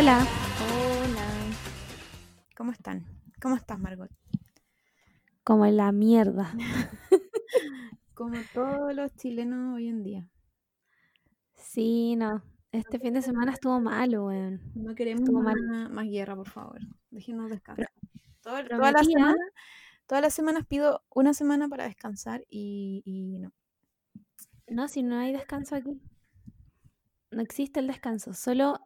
Hola. Hola. ¿Cómo están? ¿Cómo estás, Margot? Como en la mierda. Como todos los chilenos hoy en día. Sí, no. Este fin de semana estuvo malo, weón. No queremos más, guerra, por favor. Déjenos descansar. Todas, las metida. semanas, todas las semanas pido una semana para descansar y, y no. No, si no hay descanso aquí. No existe el descanso, solo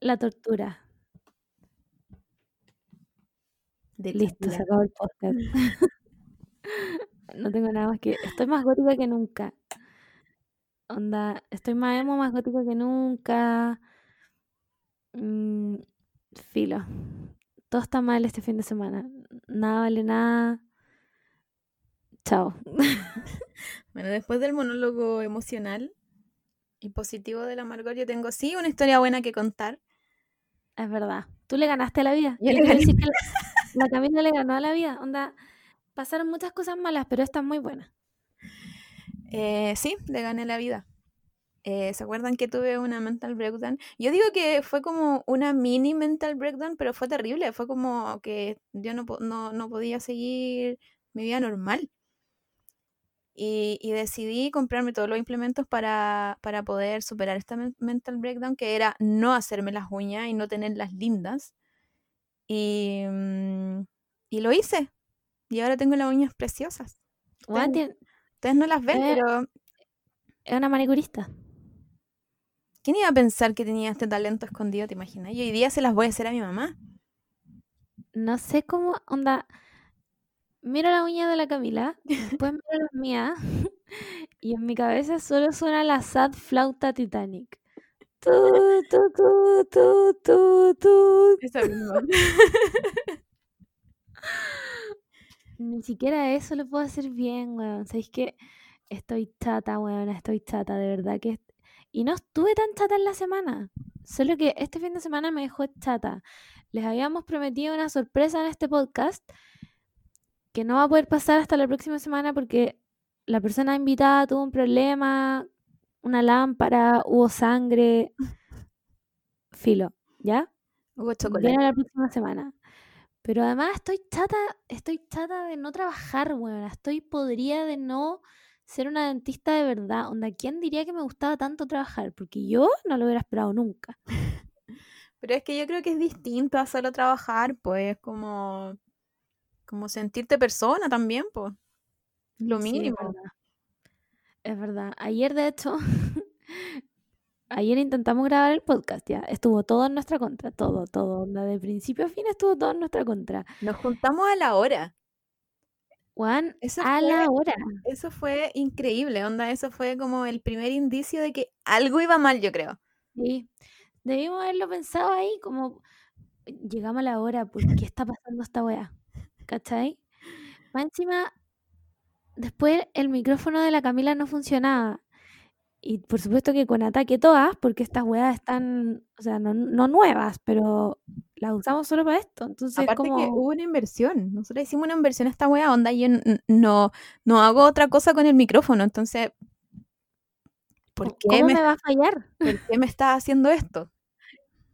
la tortura. De Listo, se acabó el podcast. no tengo nada más que. Estoy más gótica que nunca. Onda, estoy más emo, más gótica que nunca. Mm, filo. Todo está mal este fin de semana. Nada vale nada. Chao. Bueno, después del monólogo emocional y positivo de la Margot, yo tengo sí una historia buena que contar. Es verdad. Tú le ganaste la vida. Yo le gané. decir que la, la Camila le ganó a la vida. Onda, pasaron muchas cosas malas, pero esta es muy buena. Eh, sí, le gané la vida. Eh, ¿Se acuerdan que tuve una mental breakdown? Yo digo que fue como una mini mental breakdown, pero fue terrible. Fue como que yo no, no, no podía seguir mi vida normal. Y, y decidí comprarme todos los implementos para, para poder superar esta men- mental breakdown, que era no hacerme las uñas y no tenerlas lindas. Y, mm, y lo hice. Y ahora tengo las uñas preciosas. Ustedes no las ven, Eh, pero es una manicurista. ¿Quién iba a pensar que tenía este talento escondido, te imaginas? Y hoy día se las voy a hacer a mi mamá. No sé cómo, onda. Miro la uña de la Camila, después miro las mías, y en mi cabeza solo suena la sad flauta Titanic. Tu, tu, tu, tu, tu, tu. Esa misma. Ni siquiera eso lo puedo hacer bien, weón. ¿Sabéis que Estoy chata, weón, estoy chata, de verdad que... Y no estuve tan chata en la semana. Solo que este fin de semana me dejó chata. Les habíamos prometido una sorpresa en este podcast que no va a poder pasar hasta la próxima semana porque la persona invitada tuvo un problema, una lámpara, hubo sangre. Filo, ¿ya? Hugo chocolate. Viene la próxima semana. Pero además estoy chata, estoy chata de no trabajar, weón. Estoy podrida de no ser una dentista de verdad. Onda, ¿quién diría que me gustaba tanto trabajar? Porque yo no lo hubiera esperado nunca. Pero es que yo creo que es distinto a solo trabajar, pues, como, como sentirte persona también, pues. Lo Sí, es mínimo. verdad. Es verdad. Ayer, de hecho, ayer intentamos grabar el podcast, ya. Estuvo todo en nuestra contra, todo, todo. Onda, de principio a fin estuvo todo en nuestra contra. Nos juntamos a la hora. Juan, Eso a la hora. eso fue increíble, onda. Eso fue como el primer indicio de que algo iba mal, yo creo. Sí, debimos haberlo pensado ahí, como llegamos a la hora, ¿por qué está pasando esta weá? ¿Cachai? Más encima, después el micrófono de la Camila no funcionaba. Y por supuesto que con ataque todas, porque estas weas están, o sea, no, no nuevas, pero las usamos solo para esto. Entonces, Aparte que como, hubo una inversión. Nosotros hicimos una inversión a esta wea, onda. y Yo no, no hago otra cosa con el micrófono. Entonces, ¿por ¿cómo qué cómo me, me va a fallar? por qué me estás haciendo esto?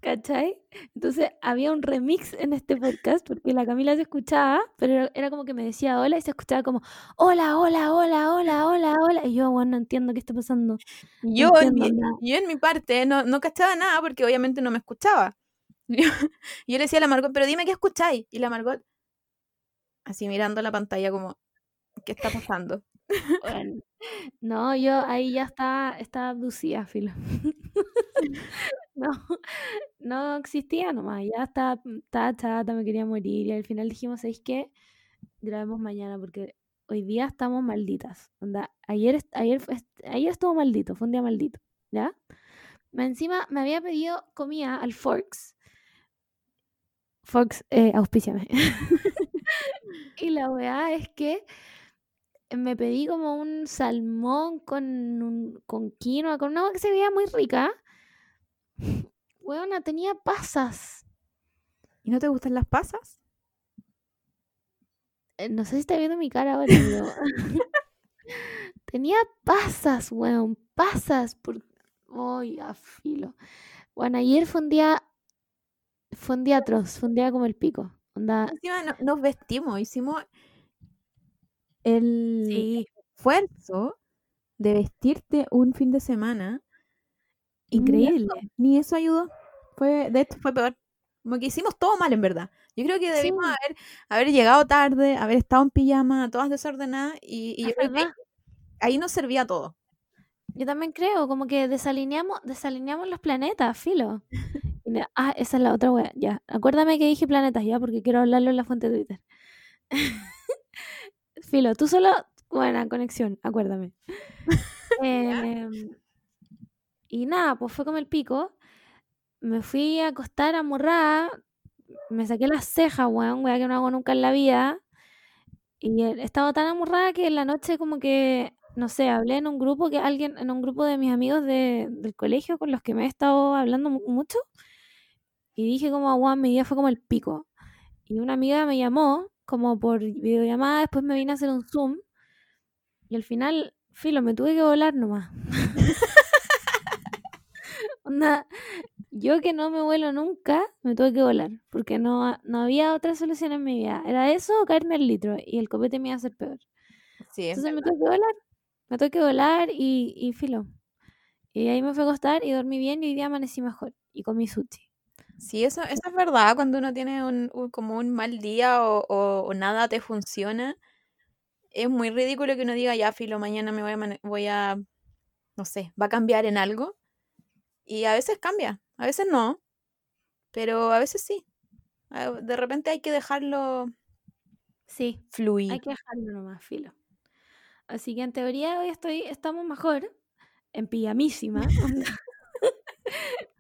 ¿Cachai? Entonces había un remix en este podcast porque la Camila se escuchaba, pero era, era como que me decía hola y se escuchaba como hola, hola, hola, hola, hola, hola. Y yo, bueno, no entiendo qué está pasando. No Yo en mi, yo en mi parte no, no cachaba nada porque obviamente no me escuchaba. Yo, yo le decía a la Margot, pero dime qué escucháis. Y la Margot, así mirando la pantalla como, ¿qué está pasando? Bueno, no, yo ahí ya estaba, estaba abducida, filo. No, no existía nomás, ya estaba, estaba chata, me quería morir. Y al final dijimos, ¿sabéis qué? Grabemos mañana porque hoy día estamos malditas. Onda, ayer, ayer, ayer estuvo maldito, fue un día maldito, ¿ya? Encima me había pedido comida al Forks. Forks, eh, auspíciame. Y la weá es que me pedí como un salmón con, un- con quinoa, con una hueá que se veía muy rica. Weona, tenía pasas. ¿Y no te gustan las pasas? Eh, No sé si está viendo mi cara ahora, pero... tenía pasas, weón, pasas. Por... Ay, a filo. Bueno, ayer fue un día fue un día atroz, fue un día como el pico. Onda, Encima no- nos vestimos, hicimos el sí, esfuerzo de vestirte un fin de semana. Y ni eso- increíble. Ni eso ayudó. Fue, de hecho, fue peor. Como que hicimos todo mal, en verdad. Yo creo que debimos Sí. haber, haber llegado tarde, haber estado en pijama, todas desordenadas, y, y yo creo que ahí nos servía todo. Yo también creo, como que desalineamos, desalineamos los planetas, filo. Ah, esa es la otra wea, ya. Acuérdame que dije planetas ya, porque quiero hablarlo en la fuente de Twitter. filo, tú solo, buena conexión, acuérdame. Em, y nada, pues fue como el pico. Me fui a acostar amurrada, me saqué las cejas, weón, wea que no hago nunca en la vida. Y estaba tan amurrada que en la noche como que, no sé, hablé en un grupo que alguien, en un grupo de mis amigos de- del colegio con los que me he estado hablando mu- mucho. Y dije como, weón, mi día fue como el pico. Y una amiga me llamó como por videollamada, después me vine a hacer un Zoom. Y al final, filo, me tuve que volar nomás. Onda, yo que no me vuelo nunca, me tuve que volar, porque no, no había otra solución en mi vida. Era eso o caerme al litro, y el copete me iba a hacer peor. Sí, es Entonces me tuve que volar, me tuve que volar y, y filo. Y ahí me fue a acostar y dormí bien y hoy día amanecí mejor. Y comí sushi. Sí, eso, eso es verdad. Cuando uno tiene un, un- como un mal día o, o- o nada te funciona, es muy ridículo que uno diga, ya, filo, mañana me voy a, voy a, no sé, va a cambiar en algo. Y a veces cambia, a veces no, pero a veces sí. Ah, De repente hay que dejarlo Sí, fluir. hay que dejarlo nomás, filo. Así que en teoría hoy estoy, estamos mejor, en pijamísima.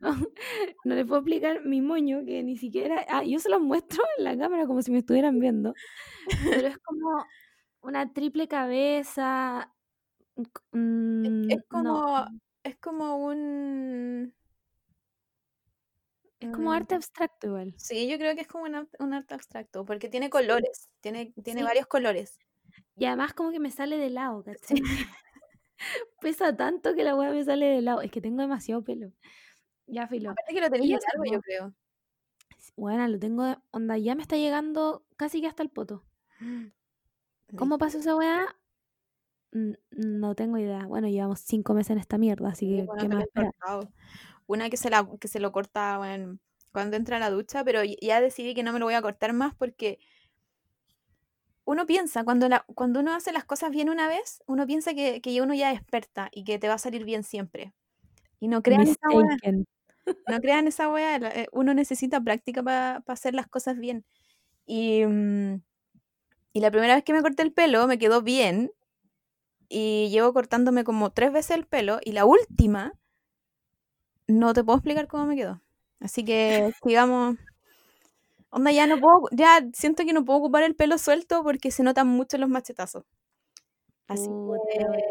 no, no les puedo explicar mi moño, que ni siquiera... Ah, yo se los muestro en la cámara como si me estuvieran viendo. Pero es como una triple cabeza. Es, mm, es como, es como un... es como mm, arte abstracto igual. Sí, yo creo que es como un, un arte abstracto, porque tiene colores, tiene, tiene Sí. varios colores. Y además como que me sale de lado, ¿cachai? Pesa tanto que la weá me sale de lado. Es que tengo demasiado pelo. Ya, filo. Aparte que lo Y tenía eso, largo, yo creo. Bueno, lo tengo, de- onda, ya me está llegando casi que hasta el poto. ¿Cómo pasó esa weá? No tengo idea. Bueno, llevamos cinco meses en esta mierda, así Sí, que, bueno, ¿qué más. Una que se, la, que se lo corta bueno, cuando entra a la ducha, pero ya decidí que no me lo voy a cortar más porque uno piensa, cuando, la, cuando uno hace las cosas bien una vez, uno piensa que, que uno ya es experta y que te va a salir bien siempre. Y no crean esa weá, Mistaken. no crean esa weá, la- eh, uno necesita práctica para hacer las cosas bien. Y, mm, y la primera vez que me corté el pelo me quedó bien y llevo cortándome como tres veces el pelo y la última no te puedo explicar cómo me quedó. Así que sigamos. Onda, ya no puedo, ya siento que no puedo ocupar el pelo suelto porque se notan mucho los machetazos. Así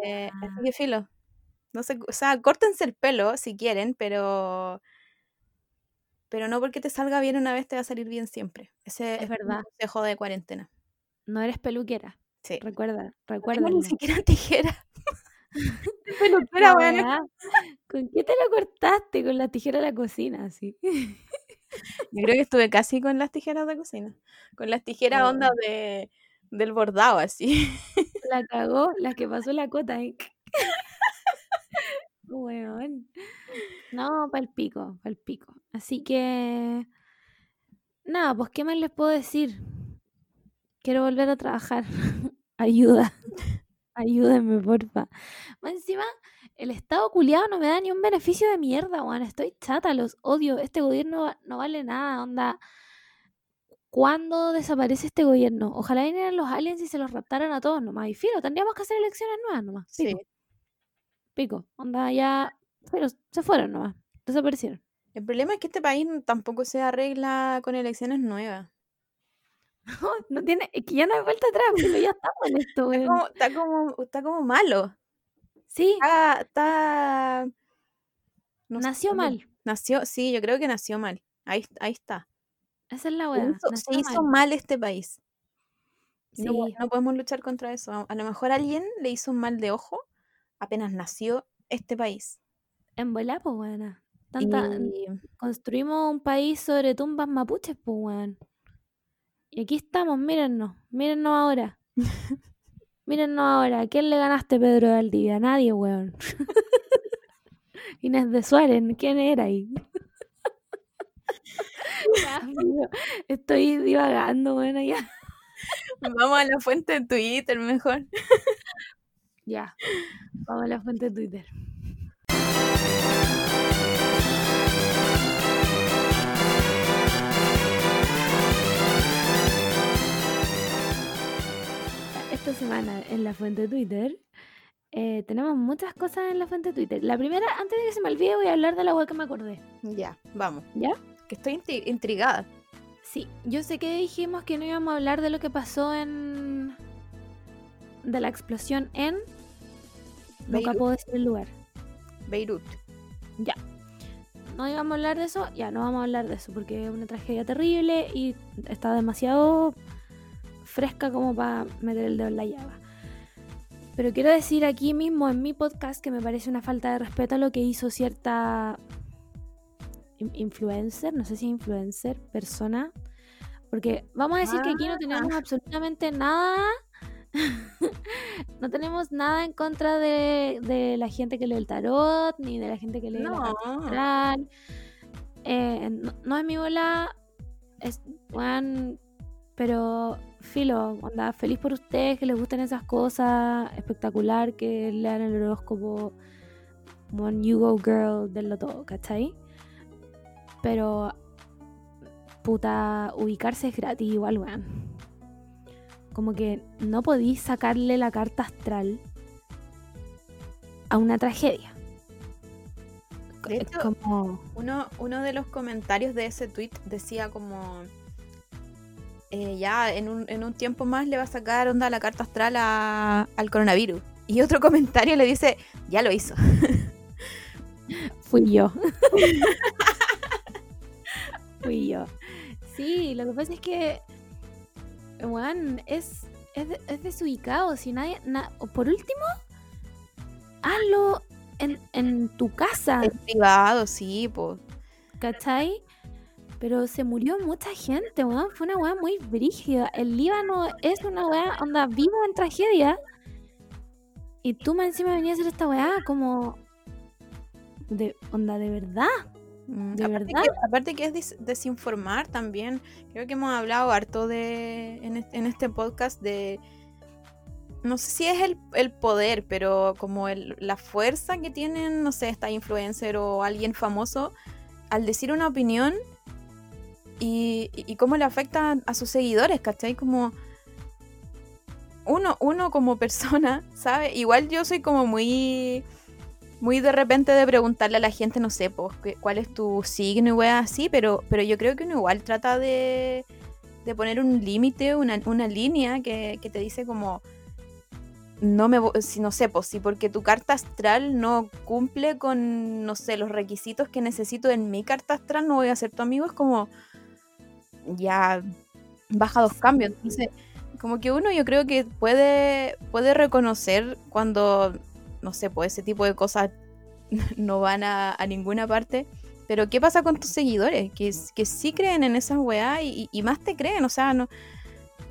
que, así que filo. No sé, o sea, córtense el pelo si quieren, pero pero no porque te salga bien una vez te va a salir bien siempre. Ese Es es un verdad. consejo de cuarentena. No eres peluquera. Sí. Recuerda, No tengo ni siquiera tijera. Peluquera, La weá, ¿Con qué te lo cortaste? Con la tijera de la cocina, así. Yo creo que estuve casi con las tijeras de cocina. Con las tijeras onda Weón. de, del bordado, así. La cagó, la que pasó la cota. ¿eh? Weón. No, pa'l pico, pa'l pico. Así que. Nada, pues, ¿qué más les puedo decir? Quiero volver a trabajar. Ayuda. Ayúdenme, porfa. Más encima, el Estado culiado no me da ni un beneficio de mierda, weón. Estoy chata, los odio. Este gobierno no vale nada, onda. ¿Cuándo desaparece este gobierno? Ojalá vinieran los aliens y se los raptaran a todos nomás. Y filo, tendríamos que hacer elecciones nuevas nomás. Sí. Pico, pico. Onda, ya. Pero se fueron nomás. Desaparecieron. El problema es que este país tampoco se arregla con elecciones nuevas. No tiene. Es que ya no hay vuelta atrás, pero ya estamos en esto, Está como, está como, está como malo. Sí, Está, está- no nació mal. Nació, sí, yo creo que nació mal. Ahí, ahí está. Esa es la weá. se hizo mal. este país. Y No, Sí. no podemos luchar contra eso. A- lo mejor alguien le hizo un mal de ojo apenas nació este país. En volá, pues. Tanta, Y- Construimos un país sobre tumbas mapuches, pues, weón. Y aquí estamos, mírennos, mírennos ahora. mírennos ahora. ¿A quién le ganaste, Pedro de Valdivia? Nadie, weón. Inés de Suárez, ¿quién era ahí? Ya, Estoy divagando, weón, ya. Vamos a la fuente de Twitter mejor. Ya. Vamos a la fuente de Twitter. Esta semana en la fuente Twitter eh, tenemos muchas cosas en la fuente Twitter. La primera, antes de que se me olvide, voy a hablar de la web que me acordé. Ya, vamos. ¿Ya? Que estoy intri- intrigada. Sí, yo sé que dijimos que no íbamos a hablar de lo que pasó en. de la explosión en. Nunca puedo decir el lugar. Beirut. Ya. No íbamos a hablar de eso, ya no vamos a hablar de eso porque es una tragedia terrible y está demasiado fresca como para meter el dedo en la llaga. Pero quiero decir aquí mismo en mi podcast que me parece una falta de respeto a lo que hizo cierta in- influencer, no sé si influencer, persona, porque vamos a decir que aquí no tenemos absolutamente nada, no tenemos nada en contra de, de la gente que lee el tarot, ni de la gente que lee la No. astral. Eh, no, no es mi bola, es, weón, pero filo, onda, feliz por ustedes que les gusten esas cosas, espectacular que lean el horóscopo, one you go girl, denlo todo, ¿cachai? Pero, puta, ubicarse es gratis igual, weón. Como que no podís sacarle la carta astral a una tragedia. De hecho, como... Uno, uno de los comentarios de ese tweet decía como eh, ya en un, en un tiempo más le va a sacar onda la carta astral a- al coronavirus. Y otro comentario le dice, ya lo hizo. Fui yo. Fui yo. Sí, lo que pasa es que, weón, es, es, es desubicado. Si nadie, na- por último, hazlo en, en tu casa, Es privado, sí, pues. ¿cachai? Pero se murió mucha gente, weón. Fue una weá muy brígida. El Líbano es una weá, onda, vivo en tragedia. Y tú más encima venías a hacer esta weá como... De, onda, de verdad. ¿De aparte verdad? Que, aparte que es des- desinformar también. Creo que hemos hablado harto de en este, en este podcast de... No sé si es el, el poder, pero como el- la fuerza que tienen, no sé, esta influencer o alguien famoso al decir una opinión y, y- cómo le afecta a sus seguidores, ¿cachai? Como uno, uno como persona, ¿sabe? Igual yo soy como muy muy de repente de preguntarle a la gente, no sé, pues, cuál es tu signo y weas así, pero, pero yo creo que uno igual trata de, de poner un límite, una, una línea que, que te dice como, no me, si no sé, pues, si porque tu carta astral no cumple con, no sé, los requisitos que necesito en mi carta astral, no voy a ser tu amigo, es como, ya, baja dos cambios, entonces, como que uno yo creo que puede, puede reconocer cuando no sé, pues ese tipo de cosas no van a, a ninguna parte. Pero ¿qué pasa con tus seguidores? Que, que sí creen en esas weá y, más te creen. O sea, no,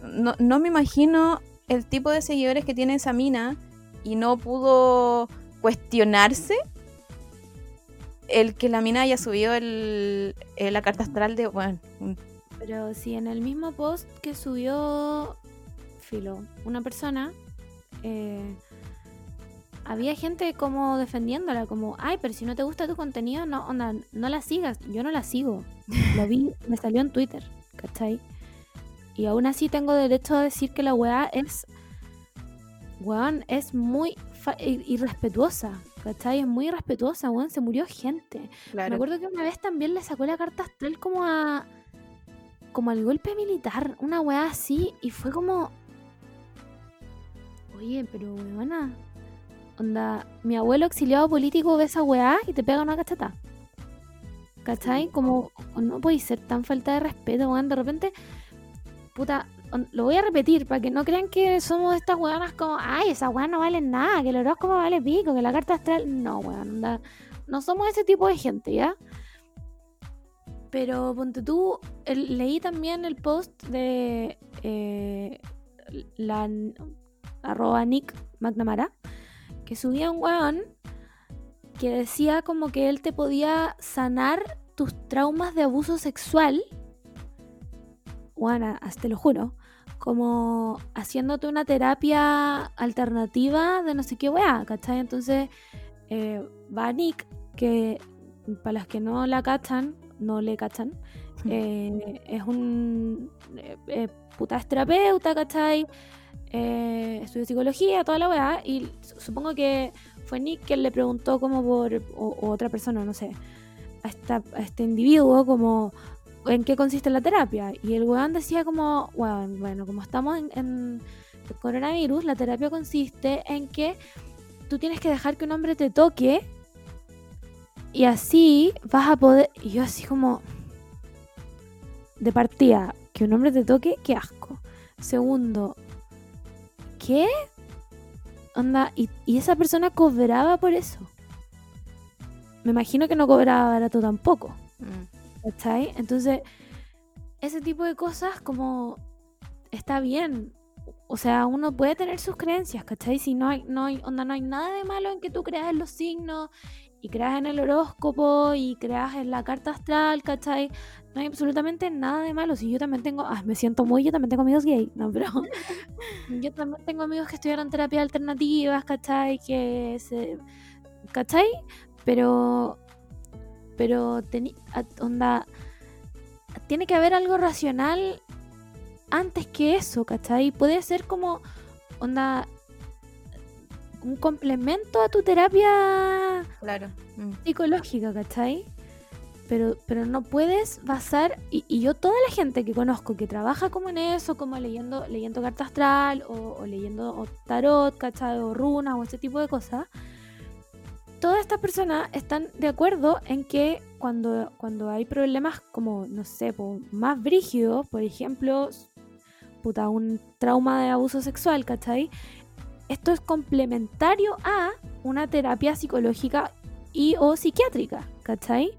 no, no me imagino el tipo de seguidores que tiene esa mina y no pudo cuestionarse el que la mina haya subido el, eh, la carta astral de, bueno, Pero si en el mismo post que subió Filo, una persona, eh, había gente como defendiéndola, como, ay, pero si no te gusta tu contenido, no, onda, no la sigas. Yo no la sigo. Lo vi, me salió en Twitter, ¿cachai? Y aún así tengo derecho a decir que la weá es, weón, es muy irrespetuosa, ¿cachai? Es muy irrespetuosa, weón, se murió gente. Me acuerdo que una vez también le sacó la carta astral como a. como al golpe militar, una weá así, y fue como. Oye, pero weona. Onda, mi abuelo exiliado político ve esa weá y te pega una cachata. ¿Cachai? Como no podéis ser tan falta de respeto, weón. De repente, puta, lo voy a repetir para que no crean que somos estas weonas como, ay, esas weonas no valen nada, que el horóscopo vale pico, que la carta astral. No, weón, no somos ese tipo de gente, ¿ya? Pero ponte tú, leí también el post de eh, la arroba Nick McNamara, que subía un weón que decía como que él te podía sanar tus traumas de abuso sexual. Bueno, te lo juro. Como haciéndote una terapia alternativa de no sé qué weá, ¿cachai? Entonces eh, va Nick, que para las que no la cachan, no le cachan, eh, es un eh, puta terapeuta, ¿cachai? eh, estudió psicología, toda la weá, y supongo que fue Nick quien le preguntó como por, o, otra persona, no sé, a, a, este individuo como en qué consiste la terapia. Y el weón decía como, bueno, bueno como estamos en, el coronavirus, la terapia consiste en que tú tienes que dejar que un hombre te toque y así vas a poder... Y yo así como... De partida, que un hombre te toque, qué asco. Segundo, ¿qué? Onda, y, esa persona cobraba por eso. Me imagino que no cobraba barato tampoco. Mm. ¿Cachai? Entonces, ese tipo de cosas como está bien. O sea, uno puede tener sus creencias, ¿cachai? Si no hay, no hay, onda, no hay nada de malo en que tú creas en los signos y creas en el horóscopo y creas en la carta astral, ¿cachai? No hay absolutamente nada de malo. Si yo también tengo, ah, me siento muy, yo también tengo amigos gay, no, pero yo también tengo amigos que estudiaron terapia alternativas, ¿cachai? Que se, ¿cachai? Pero, pero, onda, tiene que haber algo racional antes que eso, ¿cachai? Puede ser como, onda, un complemento a tu terapia claro. Mm. psicológica, ¿cachai? pero, pero no puedes basar, y, yo toda la gente que conozco que trabaja como en eso, como leyendo, leyendo carta astral o, leyendo tarot, ¿cachai? O runas o ese tipo de cosas, todas estas personas están de acuerdo en que cuando, cuando hay problemas como, no sé, más brígidos, por ejemplo, puta, un trauma de abuso sexual, ¿cachai? Esto es complementario a una terapia psicológica y o psiquiátrica, ¿cachai?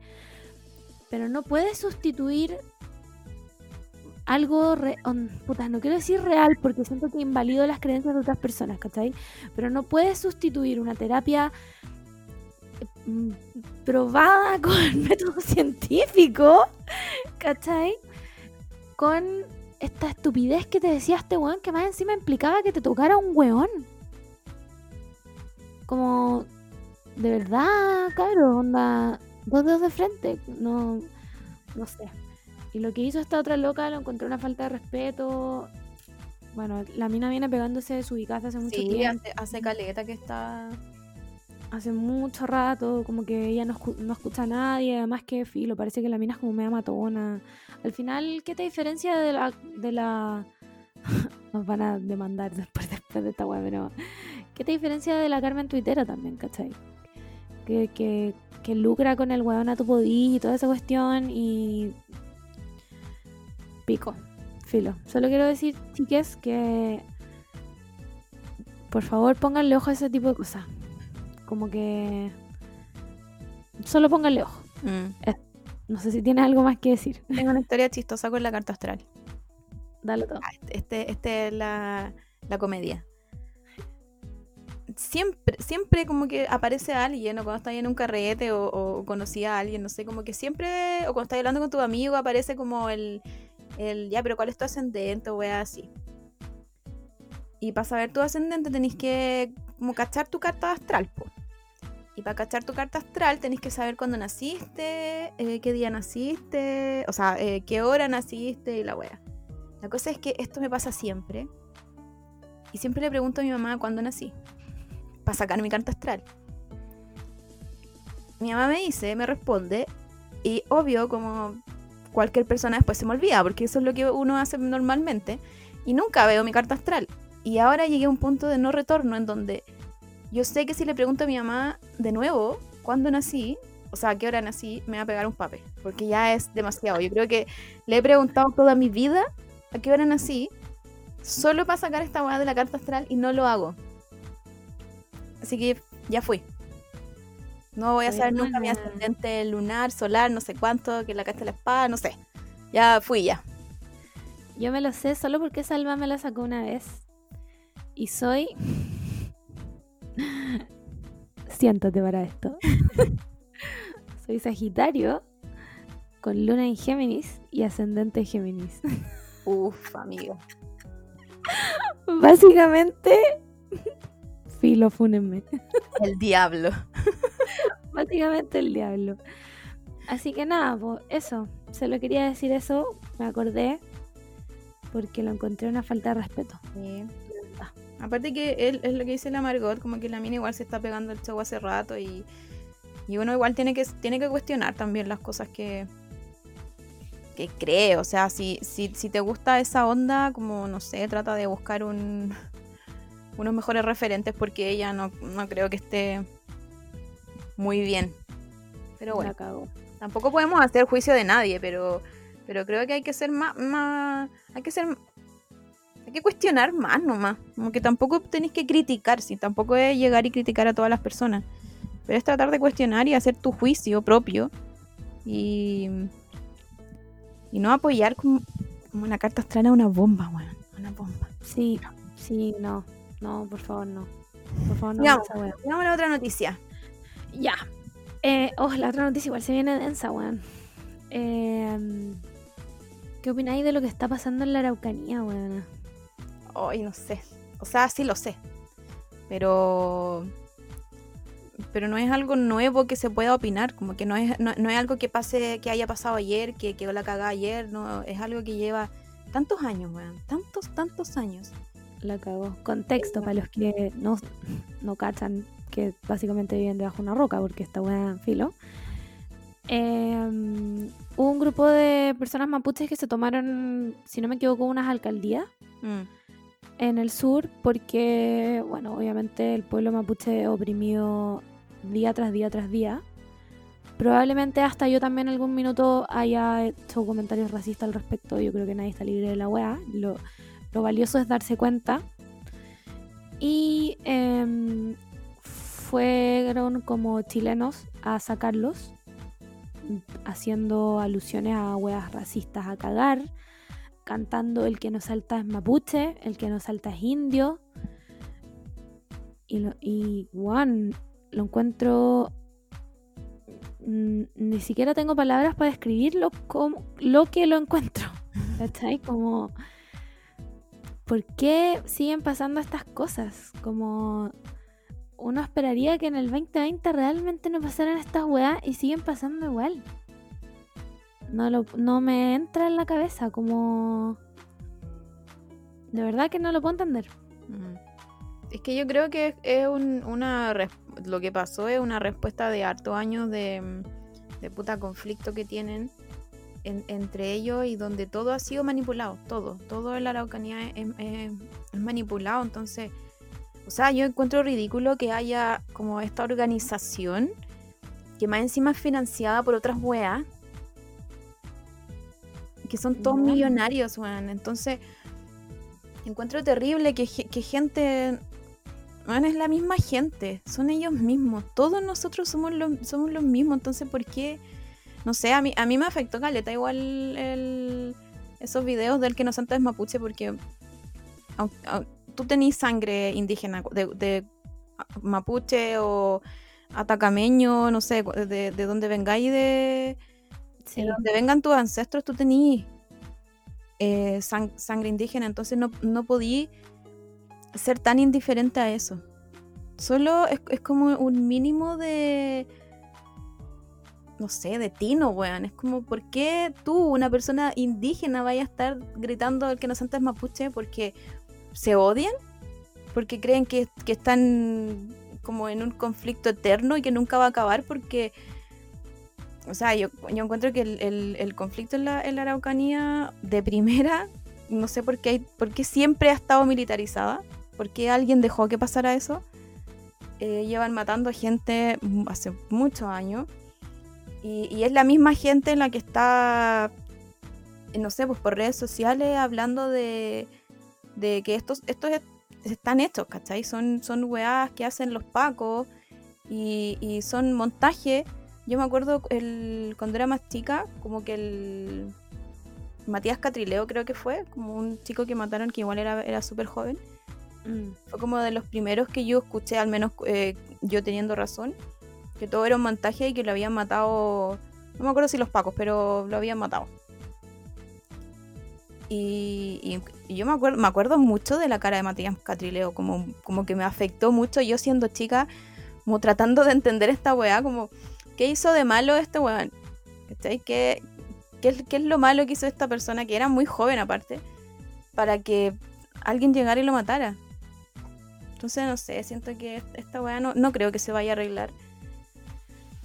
pero no puedes sustituir algo, puta, no quiero decir real porque siento que invalido las creencias de otras personas, ¿cachai? Pero no puedes sustituir una terapia mm, probada con método científico, ¿cachai? Con esta estupidez que te decía este weón que más encima implicaba que te tocara un weón. Como, de verdad, claro, onda dos dedos de frente, no, no sé. Y lo que hizo esta otra loca lo encontré una falta de respeto. Bueno, la mina viene pegándose de su casa hace mucho tiempo. Hace, hace caleta que está. Hace mucho rato, como que ella no, no, escucha a nadie, además que filo, parece que la mina es como media matona. Al final, ¿qué te diferencia de la. de la. Nos van a demandar después, después de esta web, pero. ¿Qué te diferencia de la Carmen Twittera también, cachai? Que, que que lucra con el weón a tu podí y toda esa cuestión y pico, filo. Solo quiero decir, chiques, que por favor pónganle ojo a ese tipo de cosas. Como que solo pónganle ojo. Mm. No sé si tienes algo más que decir. Tengo una historia chistosa con la carta astral. Dale todo. Ah, este, este es la, la comedia siempre, siempre como que aparece alguien, o cuando estás en un carrete, o, o conocí a alguien, no sé, como que siempre, o cuando estás hablando con tu amigo, aparece como el, el ya, pero ¿cuál es tu ascendente? O así. Y para saber tu ascendente tenéis que como cachar tu carta astral, po. Y para cachar tu carta astral tenéis que saber cuándo naciste, eh, qué día naciste, o sea, eh, qué hora naciste y la wea. La cosa es que esto me pasa siempre. Y siempre le pregunto a mi mamá cuándo nací para sacar mi carta astral. Mi mamá me dice, me responde, y obvio, como cualquier persona después se me olvida, porque eso es lo que uno hace normalmente, y nunca veo mi carta astral. Y ahora llegué a un punto de no retorno en donde yo sé que si le pregunto a mi mamá de nuevo cuándo nací, o sea, a qué hora nací, me va a pegar un papel, porque ya es demasiado. Yo creo que le he preguntado toda mi vida a qué hora nací solo para sacar esta weá de la carta astral y no lo hago. Así que ya fui. No voy a saber nunca mi ascendente lunar, solar, no sé cuánto, que la carta de la espada, no sé. Ya fui ya. Yo me lo sé solo porque Salva me la sacó una vez. Y soy. Siéntate para esto. soy Sagitario con luna en Géminis y ascendente en Géminis. Uf, amigo. Básicamente, filo, El diablo. Básicamente el diablo. Así que nada, pues eso. Se lo quería decir eso, me acordé. Porque lo encontré una falta de respeto. Sí. Aparte que él, es lo que dice la Margot, como que la mina igual se está pegando el show hace rato y, y uno igual tiene que, tiene que cuestionar también las cosas que, que cree. O sea, si, si, si te gusta esa onda, como no sé, trata de buscar un, unos mejores referentes porque ella no, no creo que esté muy bien. Pero bueno, tampoco podemos hacer juicio de nadie, pero, pero creo que hay que ser más, más hay que ser hay que cuestionar más nomás. Como que tampoco tenéis que criticar, si tampoco es llegar y criticar a todas las personas. Pero es tratar de cuestionar y hacer tu juicio propio. Y, y no apoyar como, como una carta astral a una bomba, weón. Una bomba. Sí, sí, no. No, por favor, no. Por favor, no. Digamos, la otra noticia. Ya. Eh, oh, la otra noticia igual se viene densa, weón. Eh, ¿Qué opináis de lo que está pasando en la Araucanía, weón? Ay, no sé. O sea, sí lo sé. Pero. Pero no es algo nuevo que se pueda opinar. Como que no es, no, es algo que pase, que haya pasado ayer, que quedó la cagada ayer. No, es algo que lleva tantos años, weón. Tantos, tantos años. La cagó. Contexto para los que no, no cachan que básicamente viven debajo de una roca porque está buena filo. Em, hubo un grupo de personas mapuches que se tomaron, si no me equivoco, unas alcaldías mm. en el sur porque, bueno, obviamente el pueblo mapuche oprimido día tras día tras día. Probablemente hasta yo también algún minuto haya hecho comentarios racistas al respecto. Yo creo que nadie está libre de la wea. Lo, lo valioso es darse cuenta. Y em, fueron como chilenos a sacarlos, haciendo alusiones a weas racistas a cagar, cantando el que nos salta es mapuche, el que nos salta es indio. Y, lo, y lo encuentro. Ni siquiera tengo palabras para describirlo como lo que lo encuentro. ¿Cachai? Como. ¿Por qué siguen pasando estas cosas? Como uno esperaría que en el 2020 realmente no pasaran estas weas y siguen pasando igual. No, lo, no me entra en la cabeza como... De verdad que no lo puedo entender. Es que yo creo que es una... Lo que pasó es una respuesta de harto años de, de puta conflicto que tienen entre ellos y donde todo ha sido manipulado. Todo. Todo en la Araucanía es manipulado. Entonces o sea, yo encuentro ridículo que haya como esta organización que más encima es financiada por otras weas. Que son todos millonarios, weón. Entonces, encuentro terrible que, gente. Weón, es la misma gente. Son ellos mismos. Todos nosotros somos, somos los mismos. Entonces, ¿por qué? No sé, a mí, a mí me afectó caleta igual esos videos del que no santa es mapuche porque tú tenés sangre indígena de, mapuche o atacameño, no sé, de, de donde vengáis, de, de donde vengan tus ancestros, tú tenés eh, sangre indígena, entonces no, no podí ser tan indiferente a eso. Solo es, es, como un mínimo de. No sé, de tino, weón. Es como, ¿por qué tú, una persona indígena, vaya a estar gritando el que no es mapuche? Porque se odian porque creen que, están como en un conflicto eterno y que nunca va a acabar porque, o sea, yo, yo encuentro que el, conflicto en la, Araucanía de primera, no sé por qué, qué siempre ha estado militarizada, por qué alguien dejó que pasara eso. Eh, llevan matando gente hace muchos años y, y, es la misma gente en la que está, no sé, pues por redes sociales hablando de de que estos, estos están hechos, ¿cachai? Son, son weas que hacen los pacos y, y son montajes. Yo me acuerdo el, cuando era más chica, como que el Matías Catrileo creo que fue, como un chico que mataron que igual era, era súper joven. Mm. Fue como de los primeros que yo escuché, al menos eh, yo teniendo razón, que todo era un montaje y que lo habían matado, no me acuerdo si los pacos, pero lo habían matado. Y, yo me acuerdo, me acuerdo mucho de la cara de Matías Catrileo, como, como que me afectó mucho yo siendo chica, como tratando de entender esta weá, como, ¿qué hizo de malo este weón? ¿Qué, qué, qué es lo malo que hizo esta persona, que era muy joven aparte, para que alguien llegara y lo matara? Entonces, no sé, siento que esta weá no, no creo que se vaya a arreglar.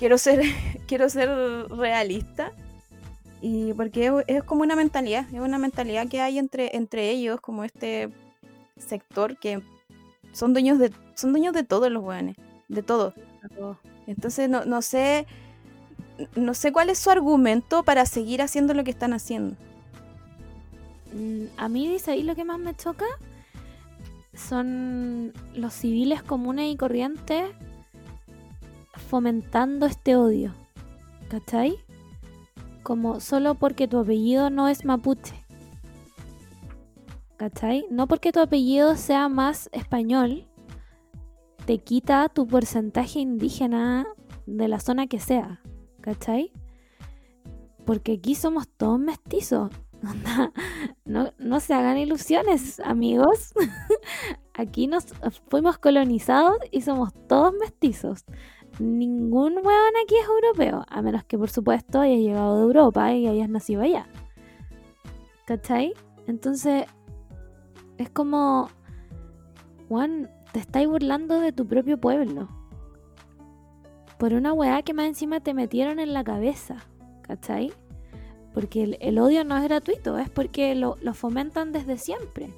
Quiero ser, quiero ser realista y porque es, como una mentalidad, es una mentalidad que hay entre, entre ellos, como este sector que son dueños de, son dueños de todos los weones, de todo. Entonces no, no sé, no sé cuál es su argumento para seguir haciendo lo que están haciendo. Mm, a mí dice ahí lo que más me choca son los civiles comunes y corrientes fomentando este odio. ¿Cachai? como solo porque tu apellido no es mapuche. ¿Cachai? No porque tu apellido sea más español, te quita tu porcentaje indígena de la zona que sea. ¿Cachai? Porque aquí somos todos mestizos. No, no se hagan ilusiones, amigos. Aquí nos fuimos colonizados y somos todos mestizos ningún huevón aquí es europeo, a menos que por supuesto haya llegado de Europa y hayas nacido allá. ¿Cachai? Entonces, es como, Juan, te estáis burlando de tu propio pueblo. Por una weá que más encima te metieron en la cabeza. ¿Cachai? Porque el, odio no es gratuito, es porque lo fomentan desde siempre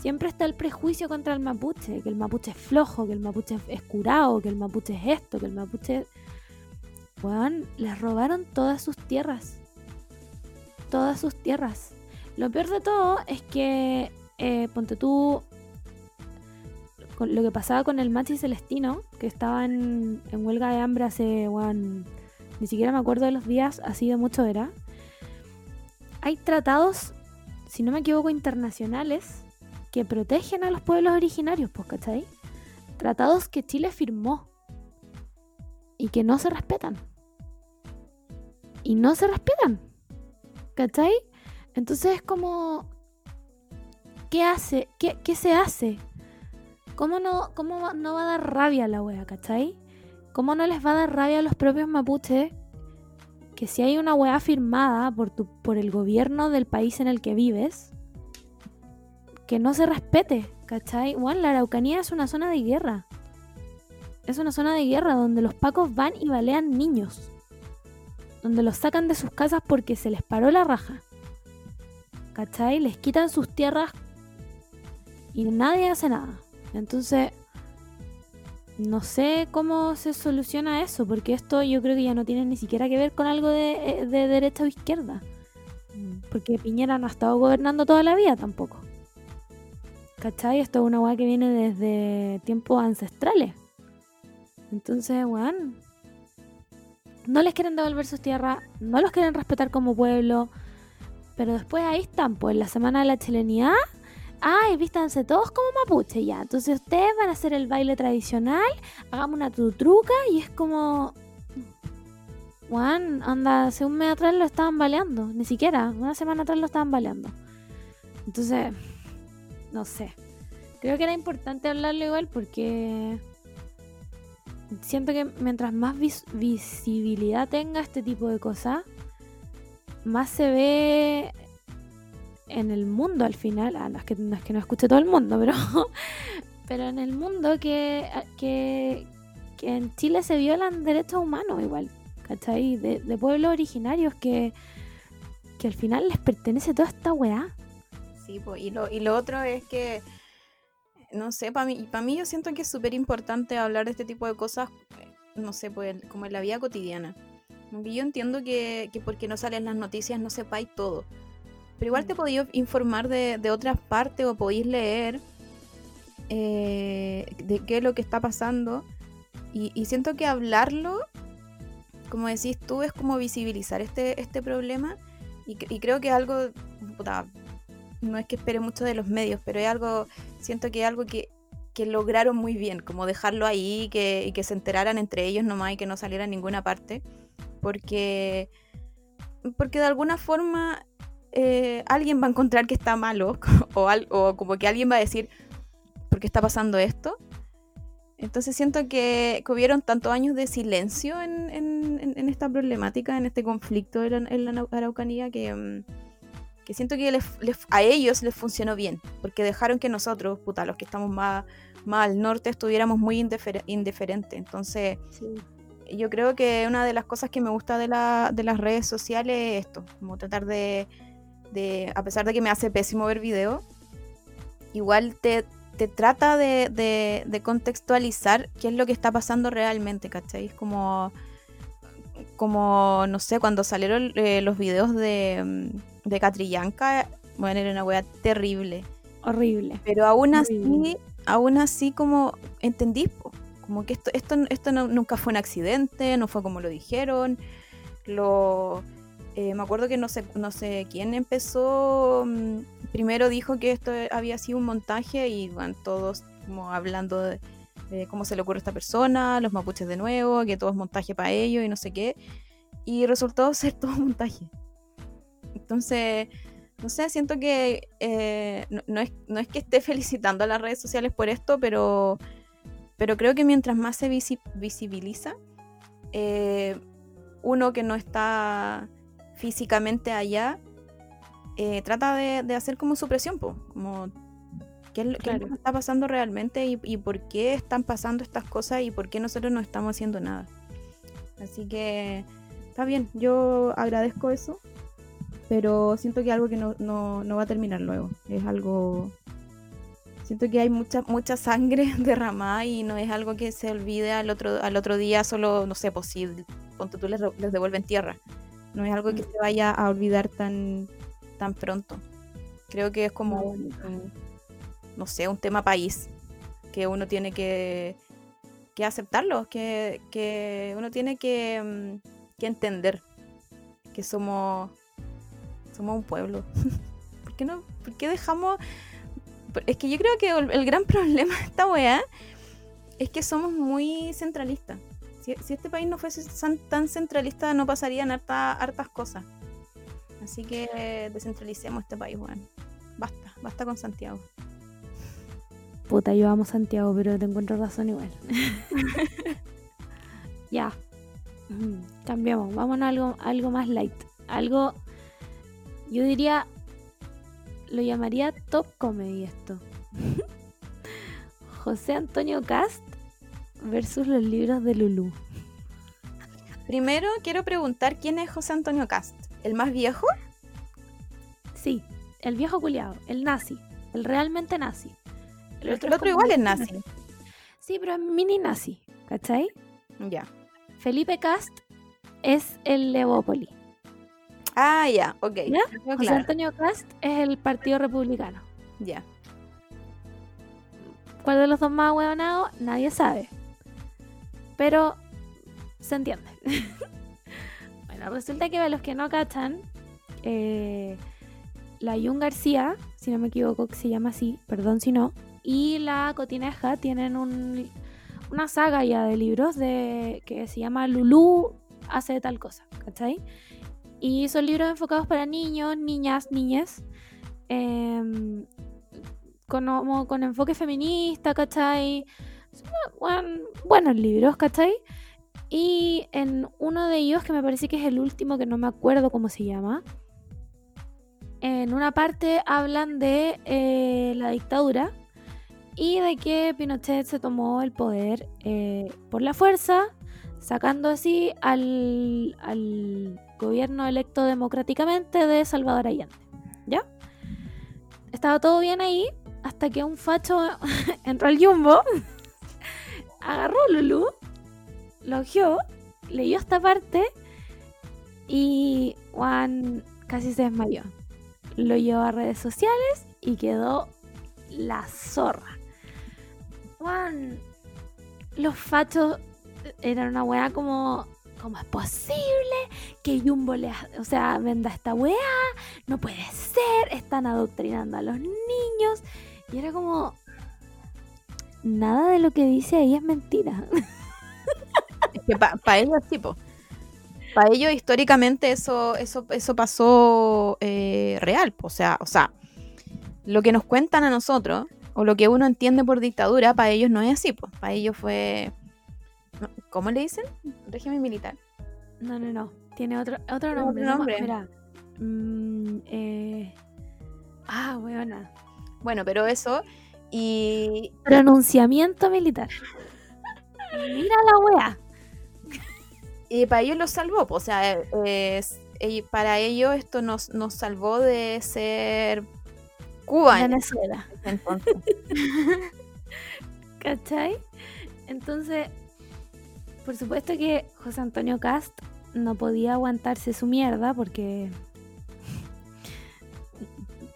siempre está el prejuicio contra el mapuche, que el mapuche es flojo, que el mapuche es curado, que el mapuche es esto, que el mapuche... Bueno, les robaron todas sus tierras. Todas sus tierras. Lo peor de todo es que, eh, ponte tú, lo que pasaba con el Machi Celestino, que estaba en, huelga de hambre hace, bueno, ni siquiera me acuerdo de los días, así de mucho era. Hay tratados, si no me equivoco, internacionales que protegen a los pueblos originarios, pues, ¿cachai? Tratados que Chile firmó y que no se respetan. Y no se respetan. ¿Cachai? Entonces es como... ¿Qué hace? ¿Qué, se hace? ¿Cómo no, ¿Cómo no va a dar rabia a la wea, cachai? ¿Cómo no les va a dar rabia a los propios mapuches que si hay una wea firmada por, tu, por el gobierno del país en el que vives, que no se respete, ¿cachai? Bueno, la Araucanía es una zona de guerra. Es una zona de guerra donde los pacos van y balean niños. Donde los sacan de sus casas porque se les paró la raja. ¿Cachai? Les quitan sus tierras y nadie hace nada. Entonces, no sé cómo se soluciona eso, porque esto yo creo que ya no tiene ni siquiera que ver con algo de, eh, de derecha o izquierda. Mm. Porque Piñera no ha estado gobernando toda la vida tampoco. ¿Cachai? Esto es una weá que viene desde tiempos ancestrales. Entonces, weón. No les quieren devolver sus tierras, no los quieren respetar como pueblo. Pero después ahí están, pues, la semana de la chilenidad. Ay, vístanse todos como mapuche ya. Entonces ustedes van a hacer el baile tradicional, hagamos una tutruca y es como. Juan, anda, hace un mes atrás lo estaban baleando. Ni siquiera, una semana atrás lo estaban baleando. Entonces, no sé. Creo que era importante hablarlo igual porque siento que mientras más visibilidad tenga este tipo de cosas, más se ve en el mundo al final. Ah, no, es que, no es que no escuche todo el mundo, pero, pero en el mundo que, que, en Chile se violan derechos humanos igual, ¿cachai? De, de pueblos originarios que, que al final les pertenece toda esta weá y lo, y lo otro es que, no sé, para mí, para mí yo siento que es súper importante hablar de este tipo de cosas, eh, no sé, pues como en la vida cotidiana. yo entiendo que, que porque no salen las noticias no sepáis todo. Pero igual te Mm. podías informar de, de otras partes o podéis leer eh, de qué es lo que está pasando. Y, y siento que hablarlo, como decís tú, es como visibilizar este, este problema. Y, cre- y creo que es algo, puta, no es que espere mucho de los medios, pero es algo, siento que es algo que, que lograron muy bien, como dejarlo ahí que, que se enteraran entre ellos nomás y que no saliera en ninguna parte. Porque, porque de alguna forma eh, alguien va a encontrar que está malo o, al- o como que alguien va a decir, ¿por qué está pasando esto? Entonces siento que, que hubieron tantos años de silencio en, en- esta problemática, en este conflicto en la, Araucanía, que, mm, que siento que les- les- a ellos les funcionó bien, porque dejaron que nosotros, puta, los que estamos más, más al norte, estuviéramos muy indifer- indiferentes. Entonces Sí. yo creo que una de las cosas que me gusta de, la- de las redes sociales es esto, como tratar de, de, a pesar de que me hace pésimo ver video, igual te, te trata de, de- de contextualizar qué es lo que está pasando realmente, ¿cachai? Es como, como no sé, cuando salieron eh, los videos de, mm, de Catrillanca, bueno, era una wea terrible. Horrible. Pero aún así, Horrible. aún así como entendí, po, como que esto, esto, esto no- nunca fue un accidente, no fue como lo dijeron. Lo, eh, me acuerdo que no sé, no sé quién empezó, mm, primero dijo que esto había sido un montaje y van todos como hablando de, de cómo se le ocurre a esta persona, los mapuches de nuevo, que todo es montaje para ellos y no sé qué. Y resultó ser todo montaje. Entonces, no sé, siento que eh, no, no es, no es que esté felicitando a las redes sociales por esto, pero, pero creo que mientras más se visi- visibiliza, eh, uno que no está físicamente allá, eh, trata de, de hacer como su presión, po, como qué es, lo, qué es lo Claro. que está pasando realmente y, y por qué están pasando estas cosas y por qué nosotros no estamos haciendo nada. Así que está bien, yo agradezco eso, pero siento que es algo que no, no, no va a terminar luego. Es algo... Siento que hay mucha, mucha sangre derramada y no es algo que se olvide al otro, al otro día solo, no sé, pues si ponte tú les, les devuelven tierra. No es algo que Mm. se vaya a olvidar tan, tan pronto. Creo que es como un- no sé, un tema país que uno tiene que, que aceptarlo, que, que uno tiene que, mm, que entender que somos, somos un pueblo. ¿Por qué, no, ¿Por qué dejamos...? Es que yo creo que el, gran problema de esta weá es que somos muy centralistas. Si, si este país no fuese tan centralista, no pasarían harta- hartas cosas. Así que descentralicemos este país, weón. Basta, basta con Santiago. Puta, yo amo Santiago, pero te encuentro razón igual. ya. Mm, Cambiamos. Vámonos a algo, algo más light. Algo. Yo diría. Lo llamaría top comedy esto. José Antonio Cast versus los libros de Lulú. Primero quiero preguntar quién es José Antonio Cast. ¿El más viejo? Sí, el viejo culiado, el nazi, el realmente nazi. El otro, igual es nazi. Sí, pero es mini nazi, ¿cachai? Ya. Felipe Cast es el Levópoli. Ah, ya, ok. ¿Ya? José. Antonio Cast es el Partido Republicano. Ya. ¿Cuál de los dos más hueonados? Nadie sabe. Pero se entiende. bueno, resulta que para los que no cachan, eh, la Jun García, si no me equivoco que se llama así, perdón si no, y la Cotineja tienen un- una saga ya de libros de que se llama Lulú hace tal cosa, ¿cachai? Y son libros enfocados para niños, niñas, niñes. em, con, con enfoque feminista, ¿cachai? Son buen- buenos libros, ¿cachai? Y en uno de ellos, que me parece que es el último, que no me acuerdo cómo se llama, en una parte hablan de eh, la dictadura y de que Pinochet se tomó el poder eh, por la fuerza, sacando así al gobierno electo democráticamente de Salvador Allende. ¿Ya? Estaba todo bien ahí hasta que un facho entró al jumbo, agarró a Lulu, lo ojeó, leyó esta parte y Juan casi se desmayó. lo llevó a redes sociales y quedó la zorra. Juan, los fachos eran una weá como ¿Cómo es posible que Jumbo le, o sea, venda esta weá? No puede ser, están adoctrinando a los niños. Y era como, nada de lo que dice ahí es mentira. Es que para ellos, tipo, para ellos históricamente eso, eso, eso pasó eh, real. O sea, o sea, lo que nos cuentan a nosotros, o lo que uno entiende por dictadura, para ellos no es así. Pues. Para ellos fue ¿Cómo le dicen? Régimen militar. No, no, no. Tiene otro, otro nombre. Otro nombre. Mira. Mm, eh... Ah, buena. Bueno, pero eso. Y. Pronunciamiento militar. Mira la wea. Y para ellos lo salvó. O sea, es, para ellos esto nos, nos salvó de ser Cuba. Venezuela. Entonces. ¿Cachai? Entonces, por supuesto que José Antonio Cast no podía aguantarse su mierda porque.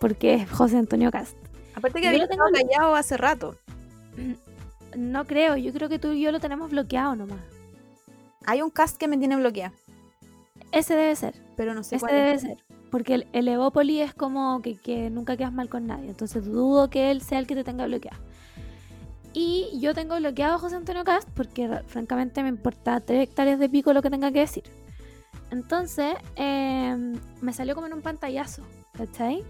porque es José Antonio Cast. Aparte que había estado callado hace rato. No creo, yo creo que tú y yo lo tenemos bloqueado nomás. Hay un cast que me tiene bloqueado. Ese debe ser. Pero no sé Ese debe ser. Porque el, el Evópoli es como que, que, nunca quedas mal con nadie. Entonces dudo que él sea el que te tenga bloqueado. Y yo tengo bloqueado a José Antonio Cast porque francamente me importa tres hectáreas de pico lo que tenga que decir. Entonces em, me salió como en un pantallazo, ¿cachai?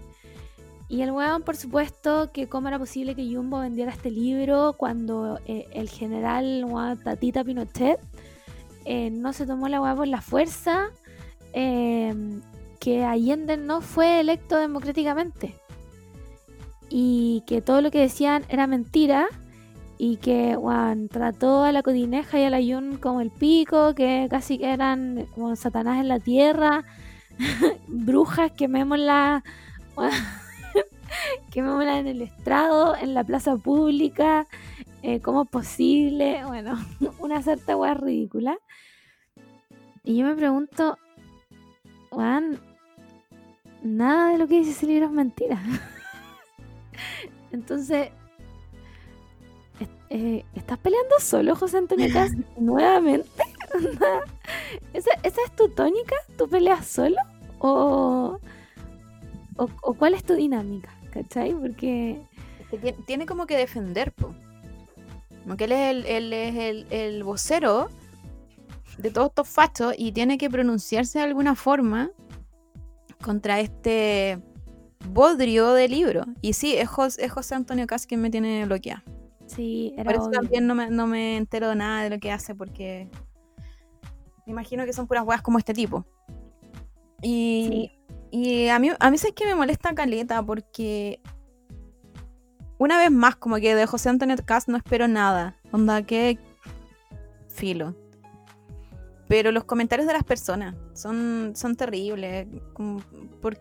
Y el weón, por supuesto, que cómo era posible que Jumbo vendiera este libro cuando eh, el general Tatita Pinochet eh, no se tomó la weá por la fuerza, em, que Allende no fue electo democráticamente y que todo lo que decían era mentira y que Juan trató a la Codineja y a la Yun como el pico, que casi que eran como Satanás en la tierra, brujas, quemémosla, quemémosla en el estrado, en la plaza pública, eh, ¿cómo es posible? Bueno, una cierta weá ridícula. Y yo me pregunto, Juan, nada de lo que dice ese libro es mentira. Entonces, eh, ¿estás peleando solo, José Antonio Cast? ¿Nuevamente? ¿Esa, es tu tónica? ¿Tú peleas solo? ¿O, o, cuál es tu dinámica? ¿Cachai? Porque... Tiene como que defender, po. Como que él es el, es el, el vocero de todos estos fachos y tiene que pronunciarse de alguna forma contra este bodrio de libro. Y sí, es José, es José Antonio Cas quien me tiene bloqueado. Sí, era Por eso también no me, no me entero de nada de lo que hace, porque me imagino que son puras weas como este tipo. Y, y a mí, a mí es que me molesta Caleta, porque una vez más, como que de José Antonio Cast no espero nada. Onda, que filo. Pero los comentarios de las personas son, son terribles. por,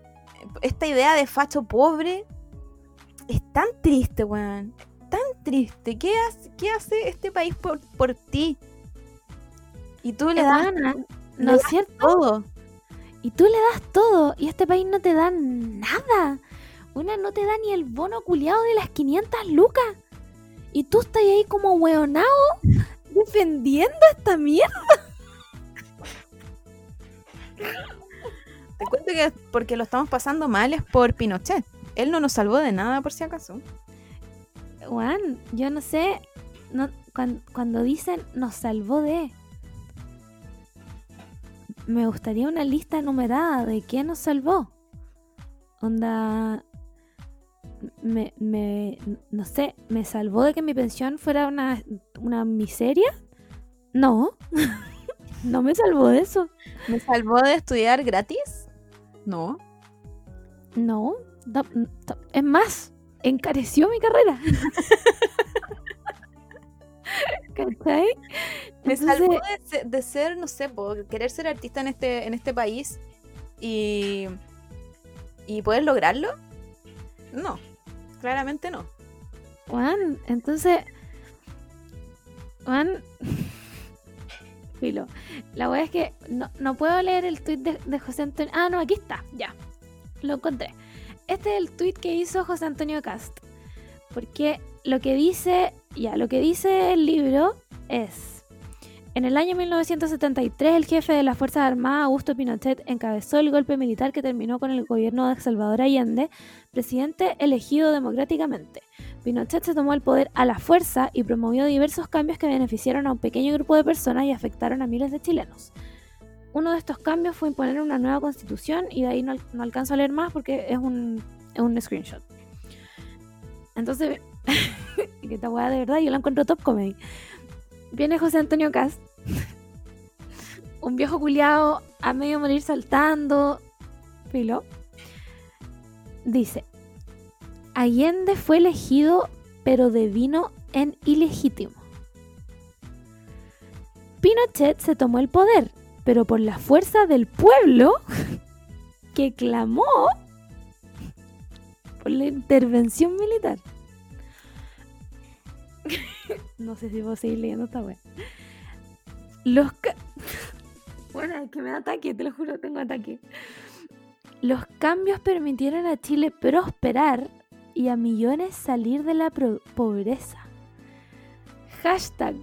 esta idea de facho pobre es tan triste, weón tan triste. ¿Qué hace, qué hace este país por, por ti? Y tú le das, ¿no es cierto? todo. Y tú le das todo. Y este país no te da nada. Una no te da ni el bono culiado de las 500 lucas. Y tú estás ahí como hueonado defendiendo esta mierda. Te cuento que porque lo estamos pasando mal es por Pinochet. Él no nos salvó de nada, por si acaso. Juan, yo no sé, no, cuando, dicen nos salvó de... Me gustaría una lista numerada de quién nos salvó. Onda... Me, me, no sé, ¿me salvó de que mi pensión fuera una, una miseria? No, no me salvó de eso. ¿Me salvó de estudiar gratis? No. No, es más, encareció mi carrera. ¿Cachai? Me salvó de, ser, no sé, querer ser artista en este, en este país y, y poder lograrlo. No, claramente no. Juan, entonces, Juan, filo. La verdad es que no, puedo leer el tweet de, de José Antonio. Ah, no, aquí está, ya. Lo encontré. Este es el tweet que hizo José Antonio Cast. Porque lo que dice, ya, lo que dice el libro es, en el año 1973 el jefe de las Fuerzas Armadas, Augusto Pinochet, encabezó el golpe militar que terminó con el gobierno de Salvador Allende, presidente elegido democráticamente. Pinochet se tomó el poder a la fuerza y promovió diversos cambios que beneficiaron a un pequeño grupo de personas y afectaron a miles de chilenos. Uno de estos cambios fue imponer una nueva constitución y de ahí no, no alcanzo a leer más porque es un, es un screenshot. Entonces, que esta weá de verdad yo la encuentro top comedy. Viene José Antonio Cast, un viejo culiado a medio morir saltando, filo. Dice, Allende fue elegido pero devino en ilegítimo. Pinochet se tomó el poder, pero por la fuerza del pueblo que clamó por la intervención militar. no sé si voy a seguir leyendo esta wea. Los ca- Bueno, es que me da ataque, te lo juro, tengo ataque. Los cambios permitieron a Chile prosperar y a millones salir de la pobreza. Hashtag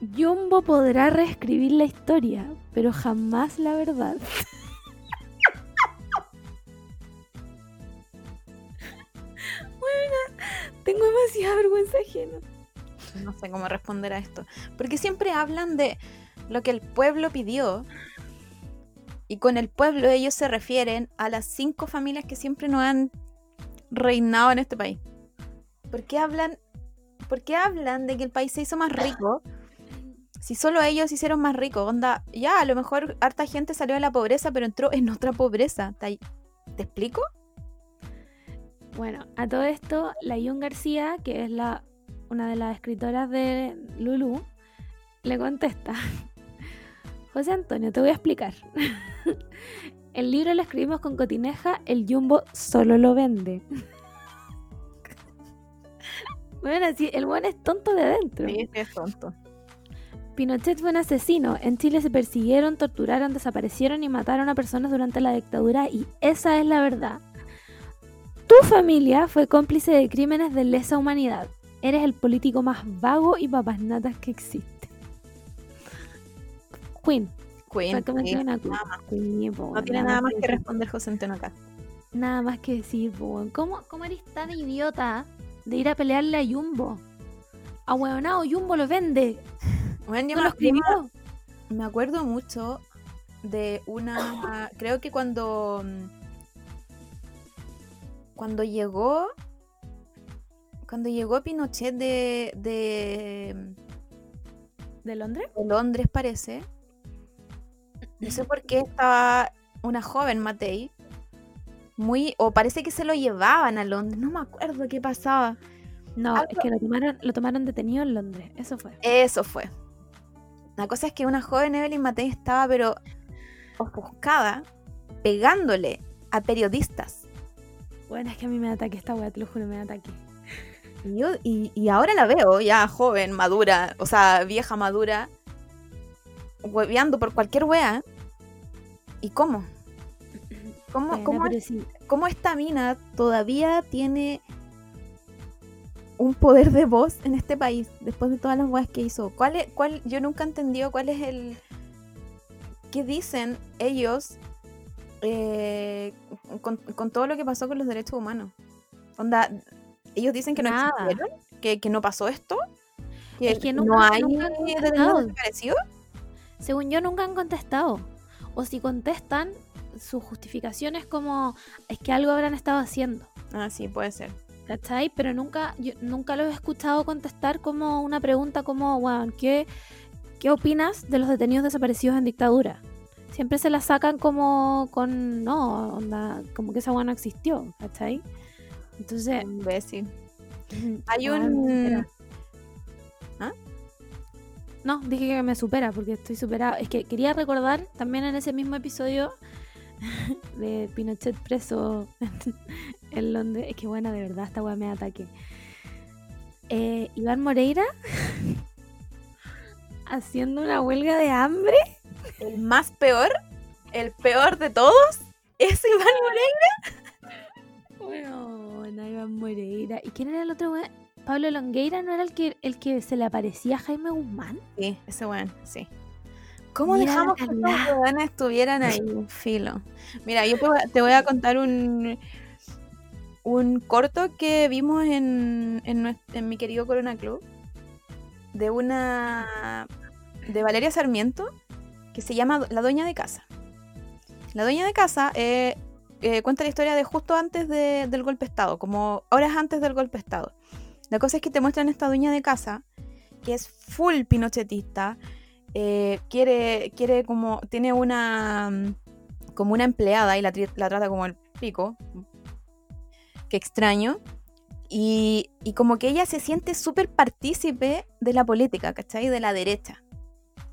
Jumbo podrá reescribir la historia, pero jamás la verdad. Bueno, tengo demasiada vergüenza ajena. No sé cómo responder a esto. Porque siempre hablan de lo que el pueblo pidió. Y con el pueblo ellos se refieren a las cinco familias que siempre nos han reinado en este país. ¿Por qué hablan, por qué hablan de que el país se hizo más rico? Si solo ellos hicieron más ricos, onda, ya, a lo mejor harta gente salió de la pobreza, pero entró en otra pobreza. ¿Te, ¿te explico? Bueno, a todo esto, la García, que es la, una de las escritoras de Lulu, le contesta. José Antonio, te voy a explicar. El libro lo escribimos con cotineja, el Jumbo solo lo vende. Bueno, así, el buen es tonto de adentro. Sí, es tonto. Pinochet fue un asesino. En Chile se persiguieron, torturaron, desaparecieron y mataron a personas durante la dictadura y esa es la verdad. Tu familia fue cómplice de crímenes de lesa humanidad. Eres el político más vago y papasnatas que existe. Queen. Queen, una po, No tiene nada más que responder José Antonio acá. Nada más que decir, po. ¿Cómo, ¿Cómo eres tan idiota de ir a pelearle a Jumbo? A huevonao, Jumbo lo vende. Bueno, yo ¿No me lo escribió? acuerdo- me acuerdo mucho de una. Creo que cuando. mm, Cuando llegó. Cuando llegó Pinochet de, de, ¿De Londres? de Londres, parece. No sé por qué estaba una joven, Matei. Muy. O parece que se lo llevaban a Londres. No me acuerdo qué pasaba. No, Algo- es que lo tomaron, lo tomaron detenido en Londres. Eso fue. Eso fue. La cosa es que una joven Evelyn Matei estaba, pero ofuscada, pegándole a periodistas. Bueno, es que a mí me ataque esta weá, te lo juro, me ataque. Y, yo, y, y ahora la veo ya joven, madura, o sea, vieja, madura, hueveando por cualquier wea. ¿Y cómo? ¿Cómo, Bueno, cómo, sí, cómo esta mina todavía tiene un poder de voz en este país después de todas las weas que hizo? ¿Cuál es, cuál, yo nunca he entendido cuál es el... ¿Qué dicen ellos eh, con, con todo lo que pasó con los derechos humanos? Onda, ellos dicen que no existieron, que, que no pasó esto, que, Es que no hay nunca desaparecidos. según yo nunca han contestado. O si contestan, su justificación es como, es que algo habrán estado haciendo. Ah, sí, puede ser. ¿Cachai? Pero nunca, yo nunca los he escuchado contestar como una pregunta como, weón, ¿qué, ¿qué opinas de los detenidos desaparecidos en dictadura? Siempre se la sacan como con, no, onda, como que esa weá no existió, ¿cachai? Entonces, Imbécil. Hay un... ¿Ah? No, dije que me supera porque estoy superada. Es que quería recordar también en ese mismo episodio de Pinochet preso en Londres. Es que buena, de verdad, esta weá me ataque. Eh, Iván Moreira haciendo una huelga de hambre. El más peor, el peor de todos, es Iván Moreira. Weón, Iván Moreira. ¿Y quién era el otro weón? Pablo Longueira no era el que, el que se le aparecía a Jaime Guzmán. Sí, ese weón, sí. ¿Cómo Mira dejamos que calidad. weones estuvieran ahí? Filo. Mira, yo te voy, a- contar un, un corto que vimos en, en, mi querido Corona Club de una de Valeria Sarmiento que se llama La Dueña de Casa. La Dueña de Casa eh, eh, cuenta la historia de justo antes de- del golpe de Estado, como horas antes del golpe de Estado. La cosa es que te muestran esta dueña de casa que es full pinochetista, eh, quiere, quiere como, tiene una, mm, como una empleada y la, trata como el pico, que extraño, y, y como que ella se siente súper partícipe de la política, ¿cachai? De la derecha.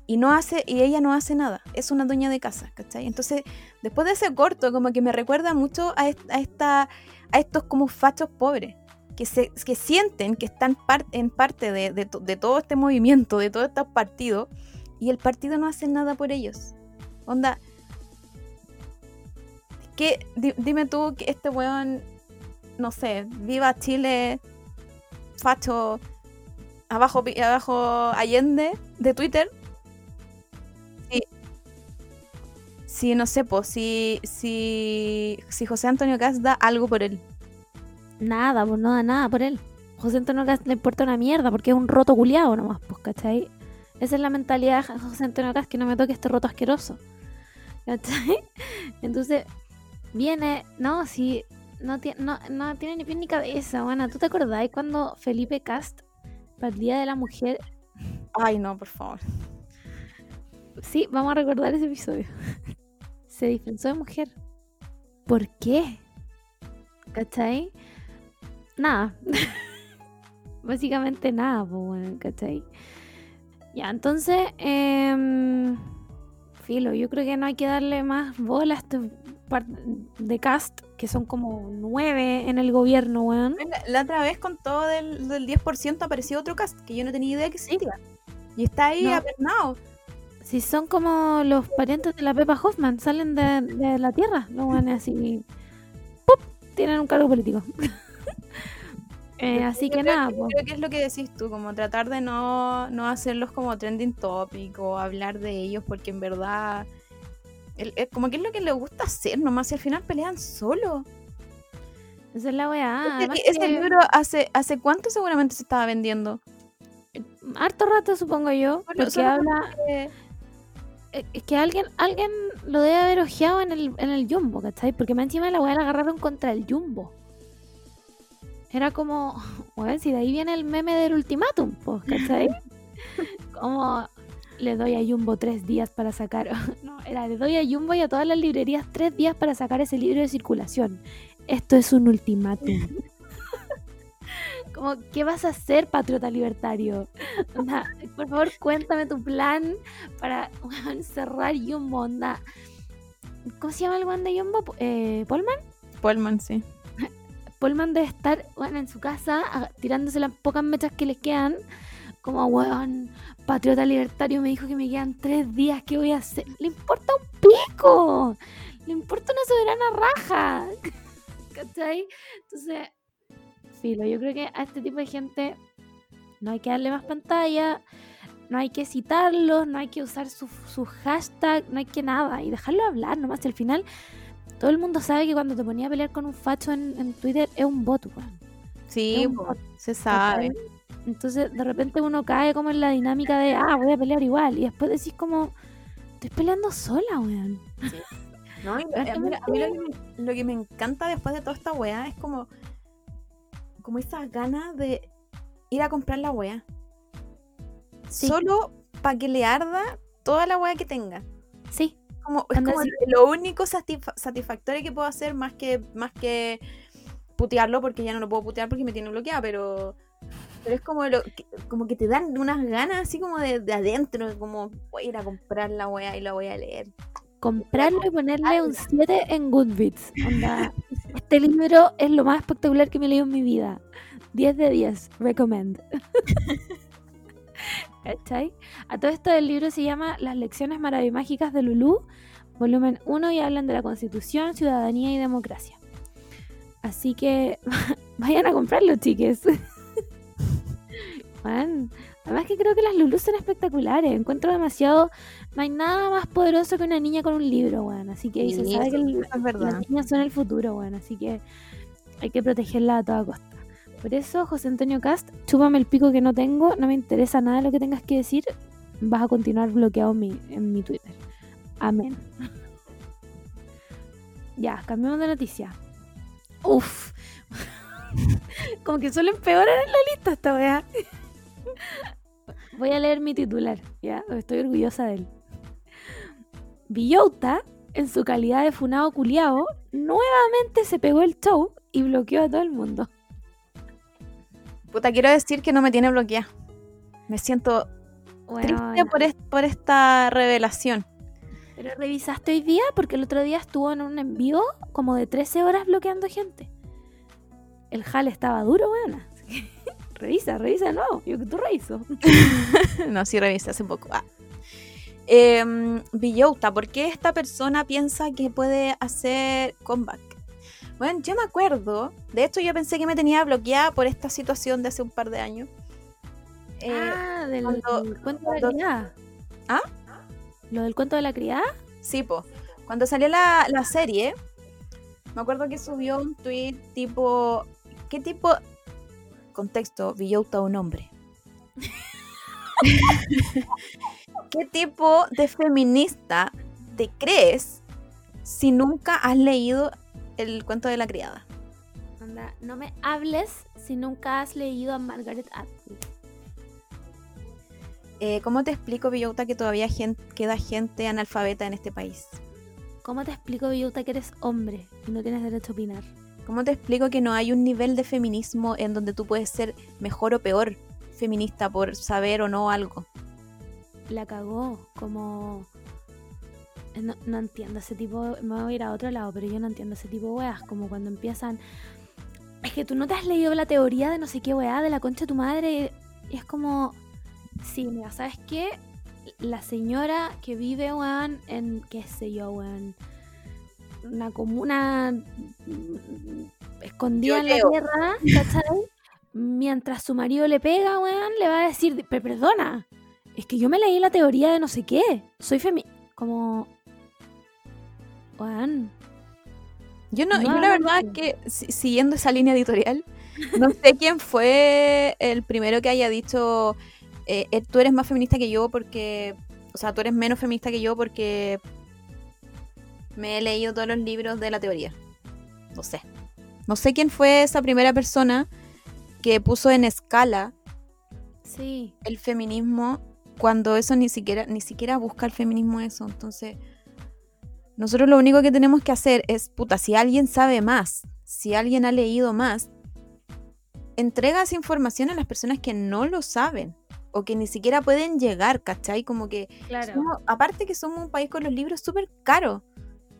Y, no hace, y ella no hace nada, es una dueña de casa, ¿cachai? Entonces, después de ese corto, como que me recuerda mucho a, est- a esta, a estos como fachos pobres, que, se, que sienten que están en parte de, de todo este movimiento, de todos estos partidos, y el partido no hace nada por ellos. Onda, ¿qué, di- dime tú que este weón, no sé, viva Chile, facho, abajo, abajo Allende de Twitter. Sí. Sí, no sé, pues, si, si, si José Antonio Caz da algo por él. Nada, pues no da nada por él. José Antonio Cast le importa una mierda porque es un roto culiado nomás, pues, ¿cachai? Esa es la mentalidad de José Antonio Cast, que no me toque este roto asqueroso. ¿Cachai? Entonces, viene, no, si no, no, no tiene ni pie ni cabeza, bueno, ¿tú te acordás cuando Felipe Cast, para el Día de la Mujer, Ay, no, por favor. sí, vamos a recordar ese episodio, se disfrazó de mujer? ¿Por qué? ¿Cachai? Nada. Básicamente nada, pues, bueno, ¿cachai? Ya, entonces, em, filo, yo creo que no hay que darle más bola a este de cast, que son como nueve en el gobierno, weón. La, la otra vez con todo del, del 10% apareció otro cast que yo no tenía idea que existía. Y está ahí No. apernado. Si son como los parientes de la Pepa Hoffman, salen de, de la tierra, no van así. ¡Pup! Tienen un cargo político. Eh, así que creo nada, creo que es lo que decís tú, como tratar de no, no hacerlos como trending topic o hablar de ellos porque en verdad... el- es como que es lo que les gusta hacer nomás, y al final pelean solo. esa es la weá. Ese- Además ese que- libro hace, ¿hace cuánto seguramente se estaba vendiendo? harto rato, supongo yo, Solo- porque habla. eh, Es que alguien, alguien lo debe haber ojeado en el, en el Jumbo, ¿cachai? Porque más encima la weá la agarraron contra el Jumbo. Era como, weón, si de ahí viene el meme del ultimátum, pues, ¿cachai? como le doy a Jumbo tres días para sacar. No, era le doy a Jumbo y a todas las librerías tres días para sacar ese libro de circulación. Esto es un ultimátum. Como, ¿qué vas a hacer, patriota libertario? Onda, por favor, cuéntame tu plan para weón, cerrar Jumbo, onda. ¿Cómo se llama el weón de Jumbo? Eh, ¿Polman? Pullman, sí. Polman debe estar weón, en su casa tirándose las pocas mechas que les quedan. Como, weón, patriota libertario me dijo que me quedan tres días, ¿qué voy a hacer? Le importa un pico. Le importa una soberana raja. ¿Cachai? Entonces, filo, yo creo que a este tipo de gente no hay que darle más pantalla, no hay que citarlos, no hay que usar su, su hashtag, no hay que nada, y dejarlo hablar nomás. Y al final, todo el mundo sabe que cuando te ponía a pelear con un facho en, en Twitter es un bot, weón. Sí, un bot, se sabe. Entonces, de repente uno cae como en la dinámica de, ah, voy a pelear igual, y después decís como, estoy peleando sola, weón. No, y a mí, a mí lo, que me, lo que me encanta después de toda esta weá es como, como esas ganas de ir a comprar la weá. Sí. Solo para que le arda toda la weá que tenga. Sí, Como, es como lo único satisfa- satisfactorio que puedo hacer más que, más que putearlo, porque ya no lo puedo putear porque me tiene bloqueada, pero, pero es como, lo, que- como que te dan unas ganas así como de, de adentro, como voy a ir a comprar la weá y la voy a leer. comprarlo y ponerle un 7 en Goodreads. Onda, este libro es lo más espectacular que me he leído en mi vida. 10 de 10, recommend. ¿Cachai? A todo esto el libro se llama Las lecciones maravimágicas de Lulú, volumen 1, y hablan de la constitución, ciudadanía y democracia. Así que vayan a comprarlo, chiques. Man, además que creo que las Lulus son espectaculares. Encuentro demasiado. No hay nada más poderoso que una niña con un libro, weón. Así que se Sí, sabe que el- las niñas son el futuro, weón. Así que hay que protegerla a toda costa. Por eso, José Antonio Cast, chúpame el pico que no tengo. No me interesa nada lo que tengas que decir. Vas a continuar bloqueado en mi, en mi Twitter. Amén. Ya, cambiamos de noticia. Uf. Como que solo empeoran en la lista esta weá. Voy a leer mi titular, ¿ya? Estoy orgullosa de él. Villota, en su calidad de funado culiao, nuevamente se pegó el show y bloqueó a todo el mundo. Puta, quiero decir que no me tiene bloqueada. Me siento triste por, est- por esta revelación. Pero revisaste hoy día porque el otro día estuvo en un envío como de 13 horas bloqueando gente. El jale estaba duro, que Revisa, revisa de nuevo. Yo que tú reviso. no, sí revisé hace poco. Ah. Em, Villota, ¿por qué esta persona piensa que puede hacer comeback? Bueno, yo me acuerdo, de esto yo pensé que me tenía bloqueada por esta situación de hace un par de años. Eh, ah, del, cuando- cuento de la criada. ¿Ah? ¿Lo del cuento de la criada? Sí, po. Cuando salió la, la serie, me acuerdo que subió un tweet tipo. ¿Qué tipo? Contexto, Villota un hombre. ¿Qué tipo de feminista te crees si nunca has leído el cuento de la criada? Anda, no me hables si nunca has leído a Margaret Atwood. Eh, ¿Cómo te explico, Villota, que todavía queda gente analfabeta en este país? ¿Cómo te explico, Villota, que eres hombre y no tienes derecho a opinar? ¿Cómo te explico que no hay un nivel de feminismo en donde tú puedes ser mejor o peor feminista por saber o no algo? La cagó, como... No, no entiendo ese tipo, me voy a ir a otro lado, pero yo no entiendo ese tipo de weas, como cuando empiezan... Es que tú no te has leído la teoría de no sé qué weá, de la concha de tu madre, y es como... Sí, mira, ¿sabes qué? La señora que vive, weón, en, qué sé yo, weón, una comuna escondida en la tierra, ¿cachai? Mientras su marido le pega, weón, le va a decir, "Pe- perdona, es que yo me leí la teoría de no sé qué, soy femi... Como... Weón, Yo no, No yo la verdad eso. que si- siguiendo esa línea editorial, no sé quién fue el primero que haya dicho eh, eh, tú eres más feminista que yo porque, o sea, tú eres menos feminista que yo porque me he leído todos los libros de la teoría. No sé. No sé quién fue esa primera persona que puso en escala sí, el feminismo cuando eso ni siquiera ni siquiera busca el feminismo eso entonces nosotros lo único que tenemos que hacer es puta si alguien sabe más si alguien ha leído más entrega esa información a las personas que no lo saben o que ni siquiera pueden llegar ¿cachai? como que claro. somos- aparte que somos un país con los libros súper caros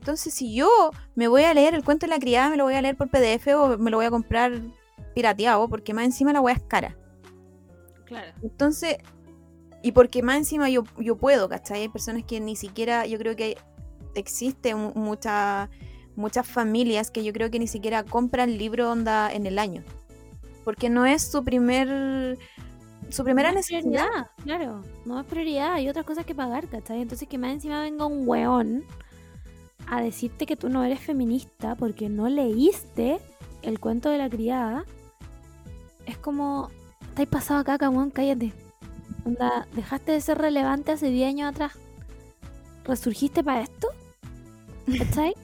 entonces si yo me voy a leer el cuento de la criada me lo voy a leer por PDF o me lo voy a comprar pirateado porque más encima la weá es cara Claro. entonces, y porque más encima yo, yo puedo, ¿cachai? Hay personas que ni siquiera, yo creo que existe mu- mucha- muchas familias que yo creo que ni siquiera compran libro onda en el año. Porque no es su primer su primera no es necesidad. prioridad, claro, no es prioridad, hay otras cosas que pagar, ¿cachai? Entonces que más encima venga un weón a decirte que tú no eres feminista porque no leíste el cuento de la criada, es como, estáis pasado acá, weón, cállate. Onda, dejaste de ser relevante hace 10 años atrás. ¿Resurgiste para esto? ¿Cachai?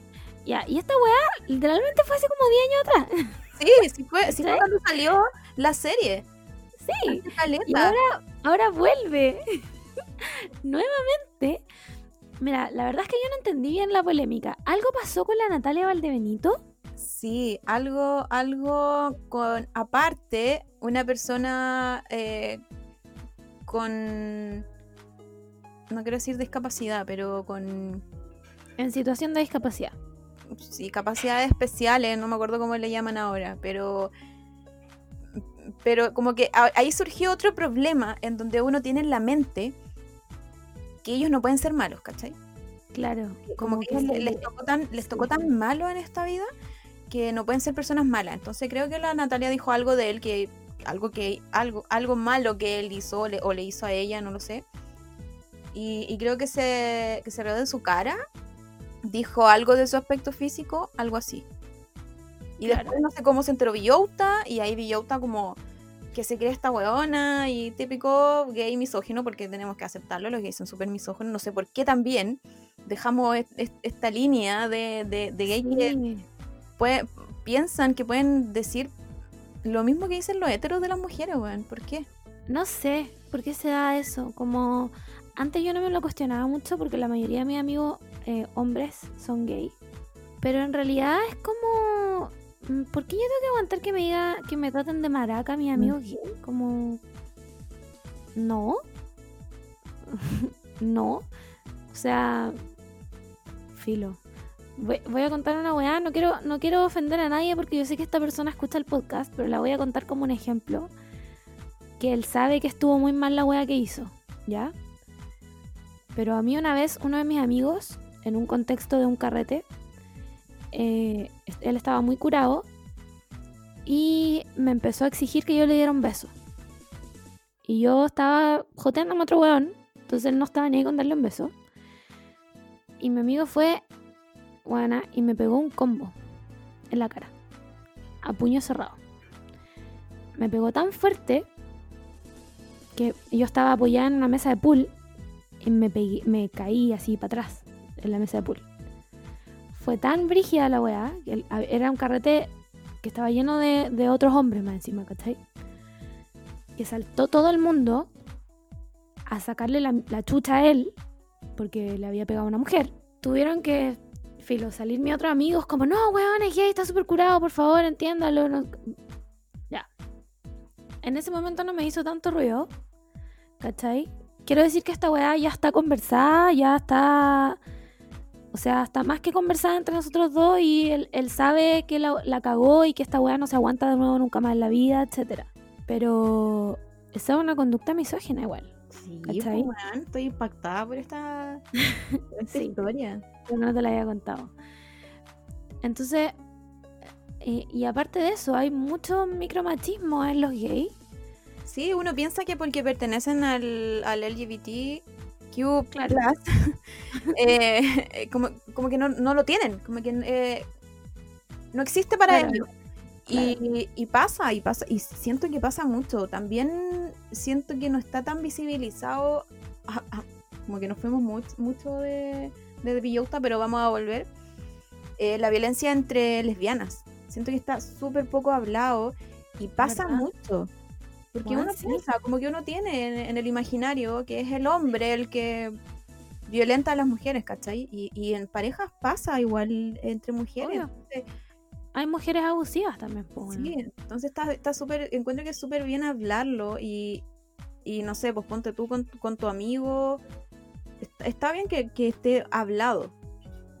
Ya, y esta weá literalmente fue hace como 10 años atrás. Sí, sí fue, sí fue cuando salió la serie. Sí. Y ahora, ahora vuelve. Nuevamente. Mira, la verdad es que yo no entendí bien la polémica. ¿Algo pasó con la Natalia Valdebenito? Sí, algo, algo con, aparte, una persona eh, con, no quiero decir discapacidad, pero con, En situación de discapacidad. sí, capacidades especiales, no me acuerdo cómo le llaman ahora, pero, pero como que ahí surgió otro problema en donde uno tiene en la mente que ellos no pueden ser malos, ¿cachai? Claro. Como, que, les, le- tocó tan, les tocó tan malo en esta vida que no pueden ser personas malas. Entonces creo que la Natalia dijo algo de él que algo que algo algo malo que él hizo o le, hizo a ella, no lo sé. Y, creo que se que se de su cara, dijo algo de su aspecto físico, algo así. Y después no sé cómo se enteró Villota y ahí Villota como que se cree esta weona y típico gay misógino, porque tenemos que aceptarlo, los gays son súper misóginos, no sé por qué también dejamos esta línea de, de, de gay que piensan que pueden decir lo mismo que dicen los héteros de las mujeres, weón, ¿por qué? No sé, ¿por qué se da eso? Como antes yo no me lo cuestionaba mucho porque la mayoría de mis amigos eh, hombres son gay, pero en realidad es como Mm, ¿Por qué yo tengo que aguantar que me diga que me traten de maraca mis amigos mm. gay? Como. No. no. O sea. Filo. Voy, a contar una weá. No quiero, no quiero ofender a nadie porque yo sé que esta persona escucha el podcast, pero la voy a contar como un ejemplo. Que él sabe que estuvo muy mal la weá que hizo. ¿Ya? Pero a mí una vez, uno de mis amigos, en un contexto de un carrete, eh, él estaba muy curado y me empezó a exigir que yo le diera un beso. Y yo estaba joteando a otro weón, entonces él no estaba ni ahí con darle un beso. Y mi amigo fue, buena, y me pegó un combo en la cara, a puño cerrado. Me pegó tan fuerte que yo estaba apoyada en una mesa de pool y me, me caí así para atrás en la mesa de pool fue tan brígida la weá, era un carrete que estaba lleno de, otros hombres más encima, ¿cachai? Que saltó todo el mundo a sacarle la, chucha a él, porque le había pegado a una mujer. Tuvieron que, filo, salir mis otros amigos como, no, weón, es gay, está súper curado, por favor, entiéndalo. Ya. En ese momento no me hizo tanto ruido, ¿cachai? Quiero decir que esta weá ya está conversada, ya está o sea, está más que conversada entre nosotros dos y él, sabe que la, cagó y que esta weá no se aguanta de nuevo nunca más en la vida, etcétera. Pero esa es una conducta misógina igual. Sí, pues, estoy impactada por esta, historia. Yo no te la había contado. Entonces, eh, y aparte de eso, hay mucho micromachismo en los gays. Sí, uno piensa que porque pertenecen al, al LGBT claro. Eh, como, como que no, no, lo tienen, como que eh, no existe para ellos. Y, pasa, y pasa, y siento que pasa mucho. También siento que no está tan visibilizado, ah, ah, como que nos fuimos mucho de, de Villota, pero vamos a volver. Eh, la violencia entre lesbianas. Siento que está súper poco hablado y pasa mucho. Porque uno piensa, como que uno tiene en, el imaginario que es el hombre el que violenta a las mujeres, ¿cachai? Y, en parejas pasa igual entre mujeres. Hay mujeres abusivas también. Pues, sí, entonces está súper, encuentro que es súper bien hablarlo y, y, no sé, pues ponte tú con, tu amigo. Está, bien que, esté hablado,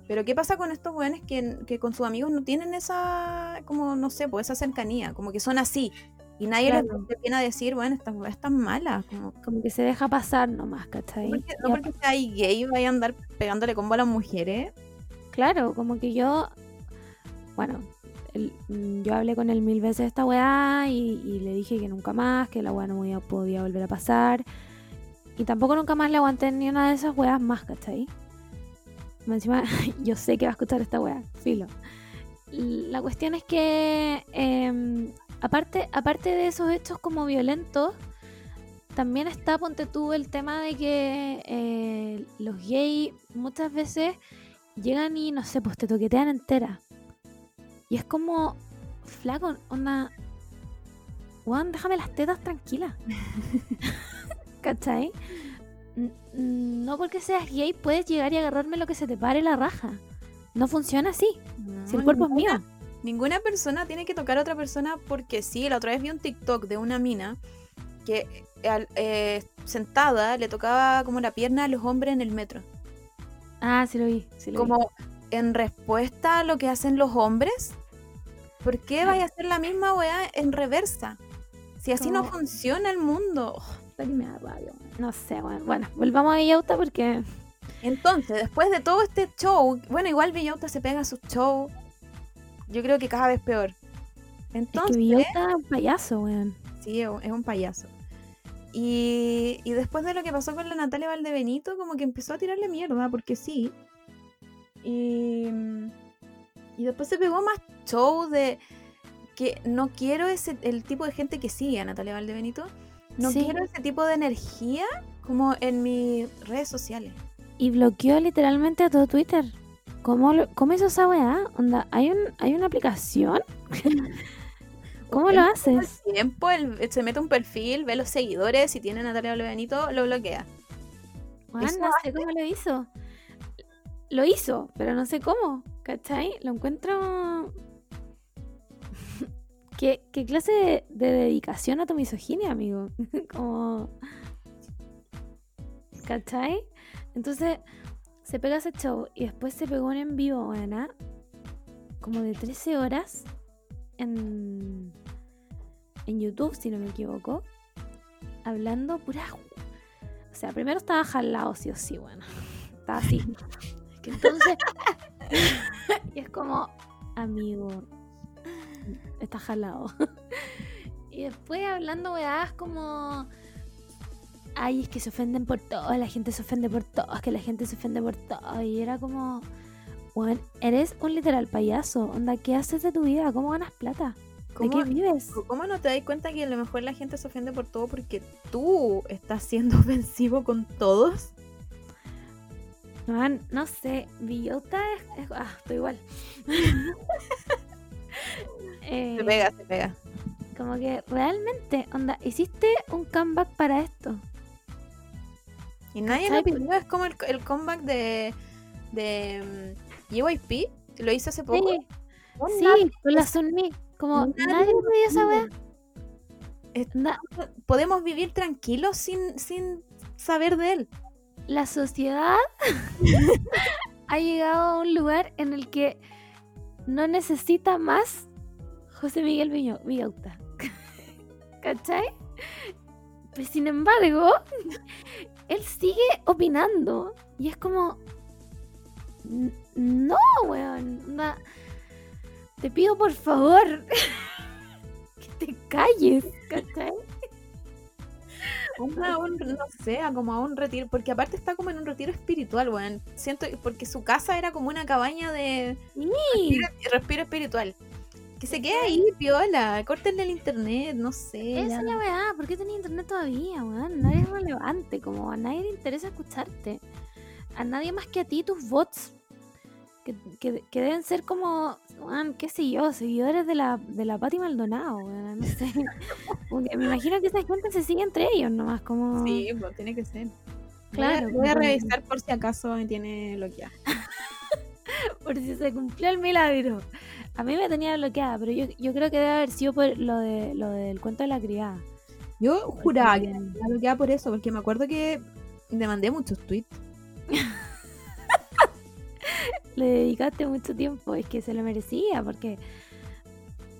pero ¿qué pasa con estos jóvenes que, que, con sus amigos no tienen esa, como, no sé, pues esa cercanía, como que son así? Y nadie le viene a decir, bueno, esta es tan mala. Como... que se deja pasar nomás, ¿cachai? No porque, no porque sea gay vaya a andar pegándole combo a las mujeres. Claro, como que yo, bueno, yo hablé con él mil veces esta weá y, le dije que nunca más, que la weá no podía, podía volver a pasar. Y tampoco nunca más le aguanté ni una de esas weas más, ¿cachai? Encima, yo sé que va a escuchar esta weá, filo. La cuestión es que eh, Aparte, aparte de esos hechos como violentos, también está, ponte tú, el tema de que eh, los gays muchas veces llegan y, no sé, pues te toquetean entera. Y es como, flaco, onda, Juan, déjame las tetas tranquilas. ¿Cachai? No porque seas gay puedes llegar y agarrarme lo que se te pare la raja. No funciona así. si el cuerpo es mío. Ninguna persona tiene que tocar a otra persona porque sí. La otra vez vi un TikTok de una mina que eh, sentada le tocaba como la pierna a los hombres en el metro. Ah, sí lo vi. como en respuesta a lo que hacen los hombres. ¿Por qué vaya a hacer la misma weá en reversa? Si así no, funciona el mundo. Oh, no sé, bueno. Bueno, volvamos a Villauta porque. Entonces, después de todo este show, bueno, igual Villauta se pega sus shows yo creo que cada vez peor. Es Entonces, que Villota es un payaso, weón. sí, es un- es un payaso. Y, y después de lo que pasó con la Natalia Valdebenito, como que empezó a tirarle mierda, porque sí. Y, y después se pegó más show de que no quiero ese el tipo de gente que sigue a Natalia Valdebenito. No Sí. quiero ese tipo de energía como en mis redes sociales. Y bloqueó literalmente a todo Twitter. ¿Cómo, lo- cómo hizo esa weá? Onda, ¿hay, un, ¿hay una aplicación? ¿Cómo lo haces? tiempo, él se mete un perfil, ve los seguidores, si tiene Natalia Valdebenito, lo bloquea. Eso no sé cómo lo hizo. Lo hizo, pero no sé cómo. ¿Cachai? Lo encuentro. ¿Qué, qué clase de, de dedicación a tu misoginia, amigo? como. ¿Cachai? Entonces, se pega ese show y después se pegó un en vivo, Ana, como de 13 horas en, en YouTube, si no me equivoco, hablando pura. O sea, primero estaba jalado, sí o sí, bueno. Estaba así. Es que entonces. y es como, amigo, está jalado. y después hablando weadas como. Ay, es que se ofenden por todo, la gente se ofende por todo, es que la gente se ofende por todo. Y era como, Juan, eres un literal payaso. Onda, ¿qué haces de tu vida? ¿Cómo ganas plata? ¿De ¿Cómo, qué vives? ¿Cómo no te das cuenta que a lo mejor la gente se ofende por todo porque tú estás siendo ofensivo con todos? Man, no sé, Villota es, es- Ah, estoy igual. Eh, Se pega, se pega. Como que realmente, onda, hiciste un comeback para esto. Y nadie lo pidió, es como el, el comeback de, de mm, que lo hizo hace poco. Sí, con la Sunmi. Como nadie nadie wea. Es- Onda, Podemos vivir tranquilos sin, sin saber de él. la sociedad ha llegado a un lugar en el que no necesita más José Miguel Villauta. ¿Cachai? Pues sin embargo, él sigue opinando. Y es como. "N- No, weón. te pido por favor que te calles. Un, no sé, como a un retiro, porque aparte está como en un retiro espiritual, weón. Siento, porque su casa era como una cabaña de Sí. respiro, respiro espiritual. Que se quede ahí, piola, córtenle el internet, no sé. Esa ya. es la weá, ¿por qué tenés internet todavía, weón? No eres relevante, como a nadie le interesa escucharte. A nadie más que a ti, tus bots. Que, que- que deben ser como, weón, qué sé yo, seguidores de la, de la Pati Maldonado, weón, no sé. Me imagino que esa gente se sigue entre ellos nomás, como... Sí, pues tiene que ser. Claro, Voy a, voy a como- revisar por si acaso me tiene bloqueada. Por si se cumplió el milagro. A mí me tenía bloqueada, pero yo, yo creo que debe haber sido por lo, de, lo del cuento de la criada. Yo juraba que me tenía bloqueada por eso, porque me acuerdo que le mandé muchos tweets. le dedicaste mucho tiempo, es que se lo merecía, porque.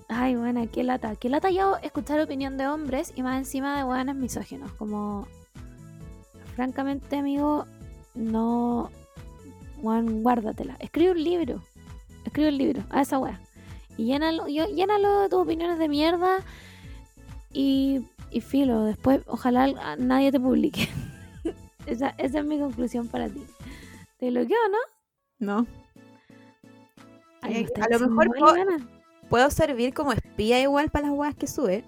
Ay, buena, qué lata. Qué lata yo escuchar opinión de hombres y más encima de buenas misóginos. Como. Francamente, amigo, no. Juan, guárdatela. Escribe un libro. Escribe un libro a esa wea. Y llénalo, llénalo de tus opiniones de mierda. Y, y filo, después ojalá nadie te publique. esa, esa es mi conclusión para ti. ¿Te bloqueó, no? No. Ay, Eh, a lo mejor puedo-. Puedo servir como espía igual para las weas que sube.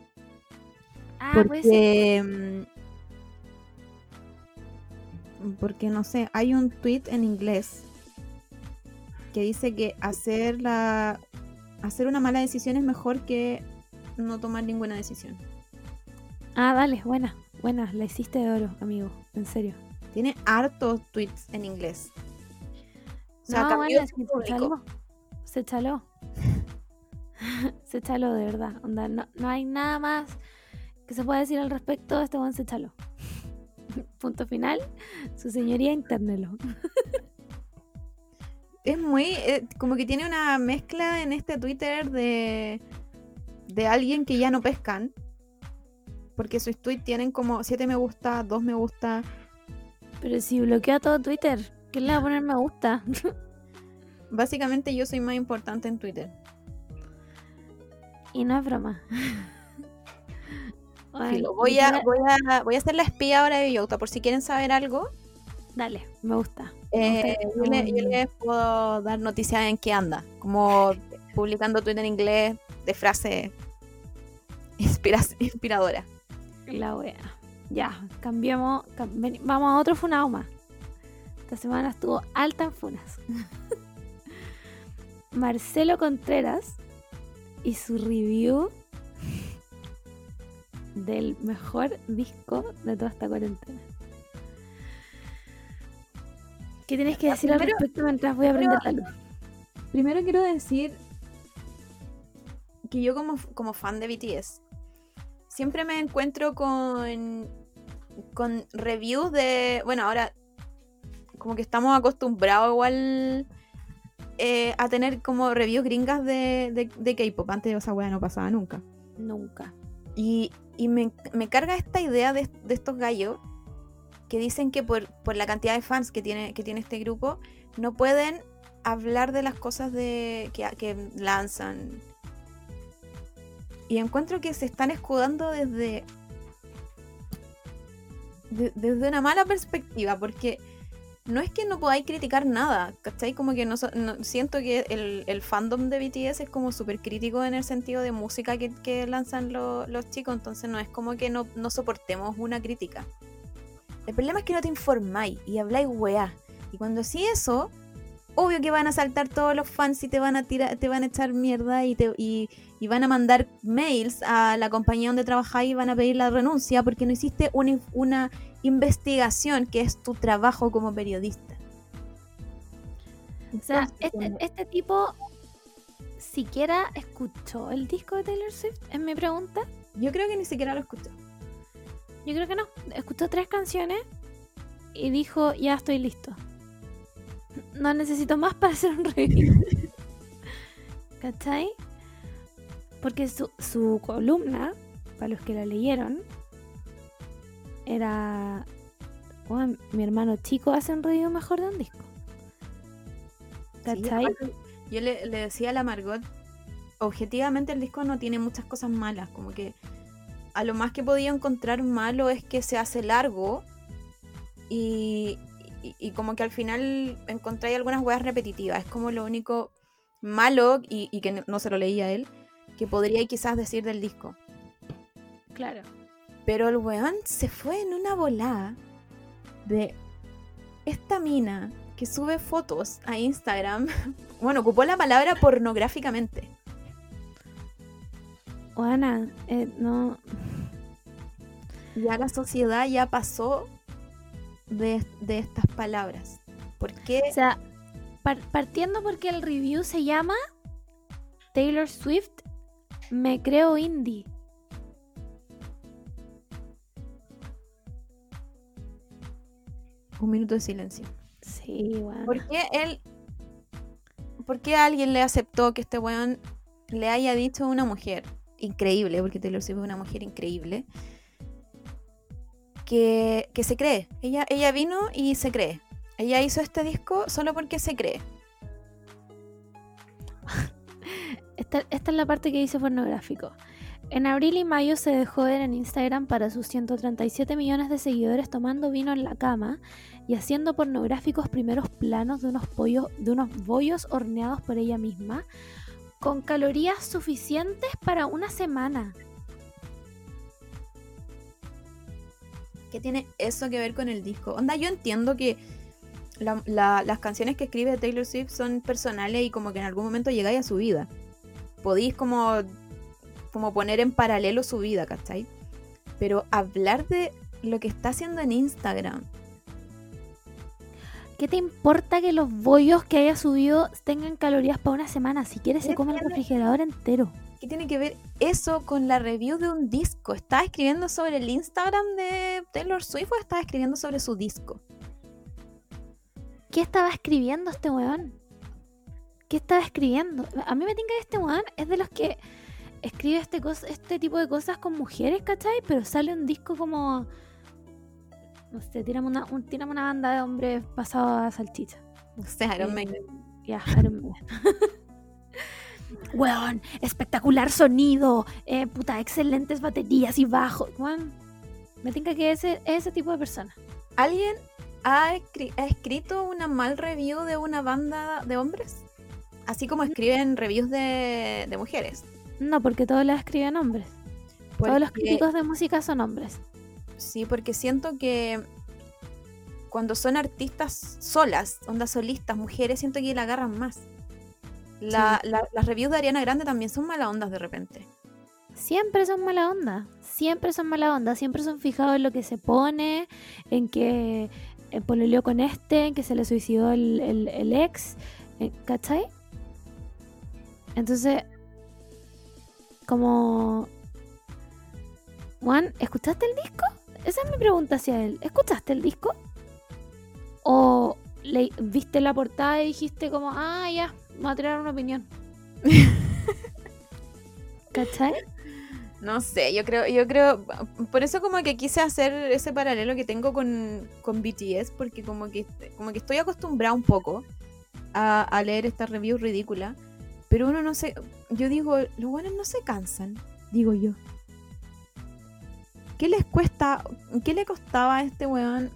Ah, puede ser. Porque. mm, Porque no sé, hay un tweet en inglés que dice que hacer la. Hacer una mala decisión es mejor que no tomar ninguna decisión. Ah, dale, buena, buena, la hiciste de oro, amigo, en serio. Tiene hartos tweets en inglés. O sea, no, bueno, chaló. Se chaló. se chaló, de verdad. Onda, no, no hay nada más que se pueda decir al respecto. Este buen se chaló. Punto final. Su señoría, internelo. Es muy. eh, como que tiene una mezcla en este Twitter de. de alguien que ya no pescan. Porque sus tweets tienen como 7 me gusta, 2 me gusta. Pero si bloquea todo Twitter, ¿quién le va a poner me gusta? Básicamente yo soy más importante en Twitter. Y no es broma. Voy, a, voy, a, voy a hacer la espía ahora de Villota, por si quieren saber algo. Dale, me gusta. Eh, yo, le, yo, les puedo dar noticias en qué anda, como publicando Twitter en inglés de frase inspiradora. La wea. Ya, cambiamos, vamos a otro Funauma. Esta semana estuvo alta en funas. Marcelo Contreras y su review del mejor disco de toda esta cuarentena. ¿Qué tienes que decir al respecto mientras voy a prender la luz? Primero quiero decir que yo como, como fan de BTS siempre me encuentro con, con reviews de... Bueno, ahora como que estamos acostumbrados igual eh, a tener como reviews gringas de, de, K-pop. Antes esa weá no pasaba nunca. Nunca. Y, me, carga esta idea de, estos gallos que dicen que por, la cantidad de fans que tiene, que tiene este grupo, no pueden hablar de las cosas de, que, que lanzan. Y encuentro que se están escudando desde, desde una mala perspectiva, porque no es que no podáis criticar nada, ¿cachai? Como que no, siento que el, fandom de BTS es como súper crítico en el sentido de música que, lanzan los chicos, entonces no es como que no, no, soportemos una crítica. El problema es que no te informáis y habláis weá. Y cuando sí eso, obvio que van a saltar todos los fans y te van a tirar, te van a echar mierda y, te, y, y van a mandar mails a la compañía donde trabajáis y van a pedir la renuncia porque no hiciste una, una investigación, que es tu trabajo como periodista. O sea, este, este, tipo siquiera escuchó el disco de Taylor Swift, es mi pregunta. Yo creo que ni siquiera lo escuchó. Yo creo que no. Escuchó tres canciones y dijo, ya estoy listo. No necesito más para hacer un review. ¿Cachai? Porque su, su columna, para los que la leyeron, era. mi hermano chico hace un ruido mejor de un disco. ¿Cachai? yo le, decía a la Margot, objetivamente el disco no tiene muchas cosas malas, como que a lo más que podía encontrar malo es que se hace largo y, y, como que al final encontré algunas huevas repetitivas. Es como lo único malo, y, y que no se lo leía él, que podría quizás decir del disco. Claro. Pero el weón se fue en una volada de esta mina que sube fotos a Instagram. Bueno, ocupó la palabra pornográficamente. Juana, eh, no. Ya la sociedad ya pasó de, estas palabras. ¿Por qué? O sea, partiendo porque el review se llama Taylor Swift, me creo indie. Un minuto de silencio. Sí, bueno. ¿Por qué él. ¿Por qué alguien le aceptó que este weón le haya dicho a una mujer increíble, porque Taylor Swift es una mujer increíble, que, que se cree? Ella, ella vino y se cree. Ella hizo este disco solo porque se cree. Esta, esta, es la parte que dice pornográfico. En abril y mayo se dejó ver en Instagram para sus 137 millones de seguidores tomando vino en la cama y haciendo pornográficos primeros planos de unos, pollos, de unos bollos horneados por ella misma con calorías suficientes para una semana. ¿Qué tiene eso que ver con el disco? Onda, yo entiendo que las canciones que escribe Taylor Swift son personales y como que en algún momento llegáis a su vida. Podéis como como poner en paralelo su vida, ¿cachai? Pero hablar de lo que está haciendo en Instagram. ¿Qué te importa que los bollos que haya subido tengan calorías para una semana? Si quieres se come el refrigerador entero. ¿Qué tiene que ver eso con la review de un disco? ¿Estás escribiendo sobre el Instagram de Taylor Swift o estás escribiendo sobre su disco? ¿Qué estaba escribiendo este weón? ¿Qué estaba escribiendo? A mí me tinca que este weón es de los que escribe este, este tipo de cosas con mujeres, ¿cachai? Pero sale un disco como. No sé, tiramos una, una banda de hombres pasados a salchicha. No sé, Iron eh, Ya, Iron weón, espectacular sonido, eh, puta, excelentes baterías y bajos. Weón, me tinca que ese ese tipo de persona. ¿Alguien ha, ha, escrito una mal review de una banda de hombres? Así como escriben reviews de, de mujeres. No, porque todos las escriben hombres. Todos los críticos de música son hombres. Sí, porque siento que cuando son artistas solas, ondas solistas, mujeres, siento que la agarran más. La, las reviews de Ariana Grande también son mala ondas de repente. Siempre son mala onda, siempre son mala onda, siempre son fijados en lo que se pone, en que eh, pololeó con este, en que se le suicidó el, el, ex, eh, ¿cachai? Entonces, como... Juan, ¿escuchaste el disco? Esa es mi pregunta hacia él. ¿Escuchaste el disco? ¿O le, viste la portada y dijiste como, ah, ya, voy a tirar una opinión? ¿Cachai? No sé, yo creo, yo creo, por eso como que quise hacer ese paralelo que tengo con, con BTS, porque como que, como que estoy acostumbrada un poco a, a leer esta review ridícula, pero uno no se, yo digo, los buenos no se cansan, digo yo. ¿Qué les cuesta? ¿Qué le costaba a este weón?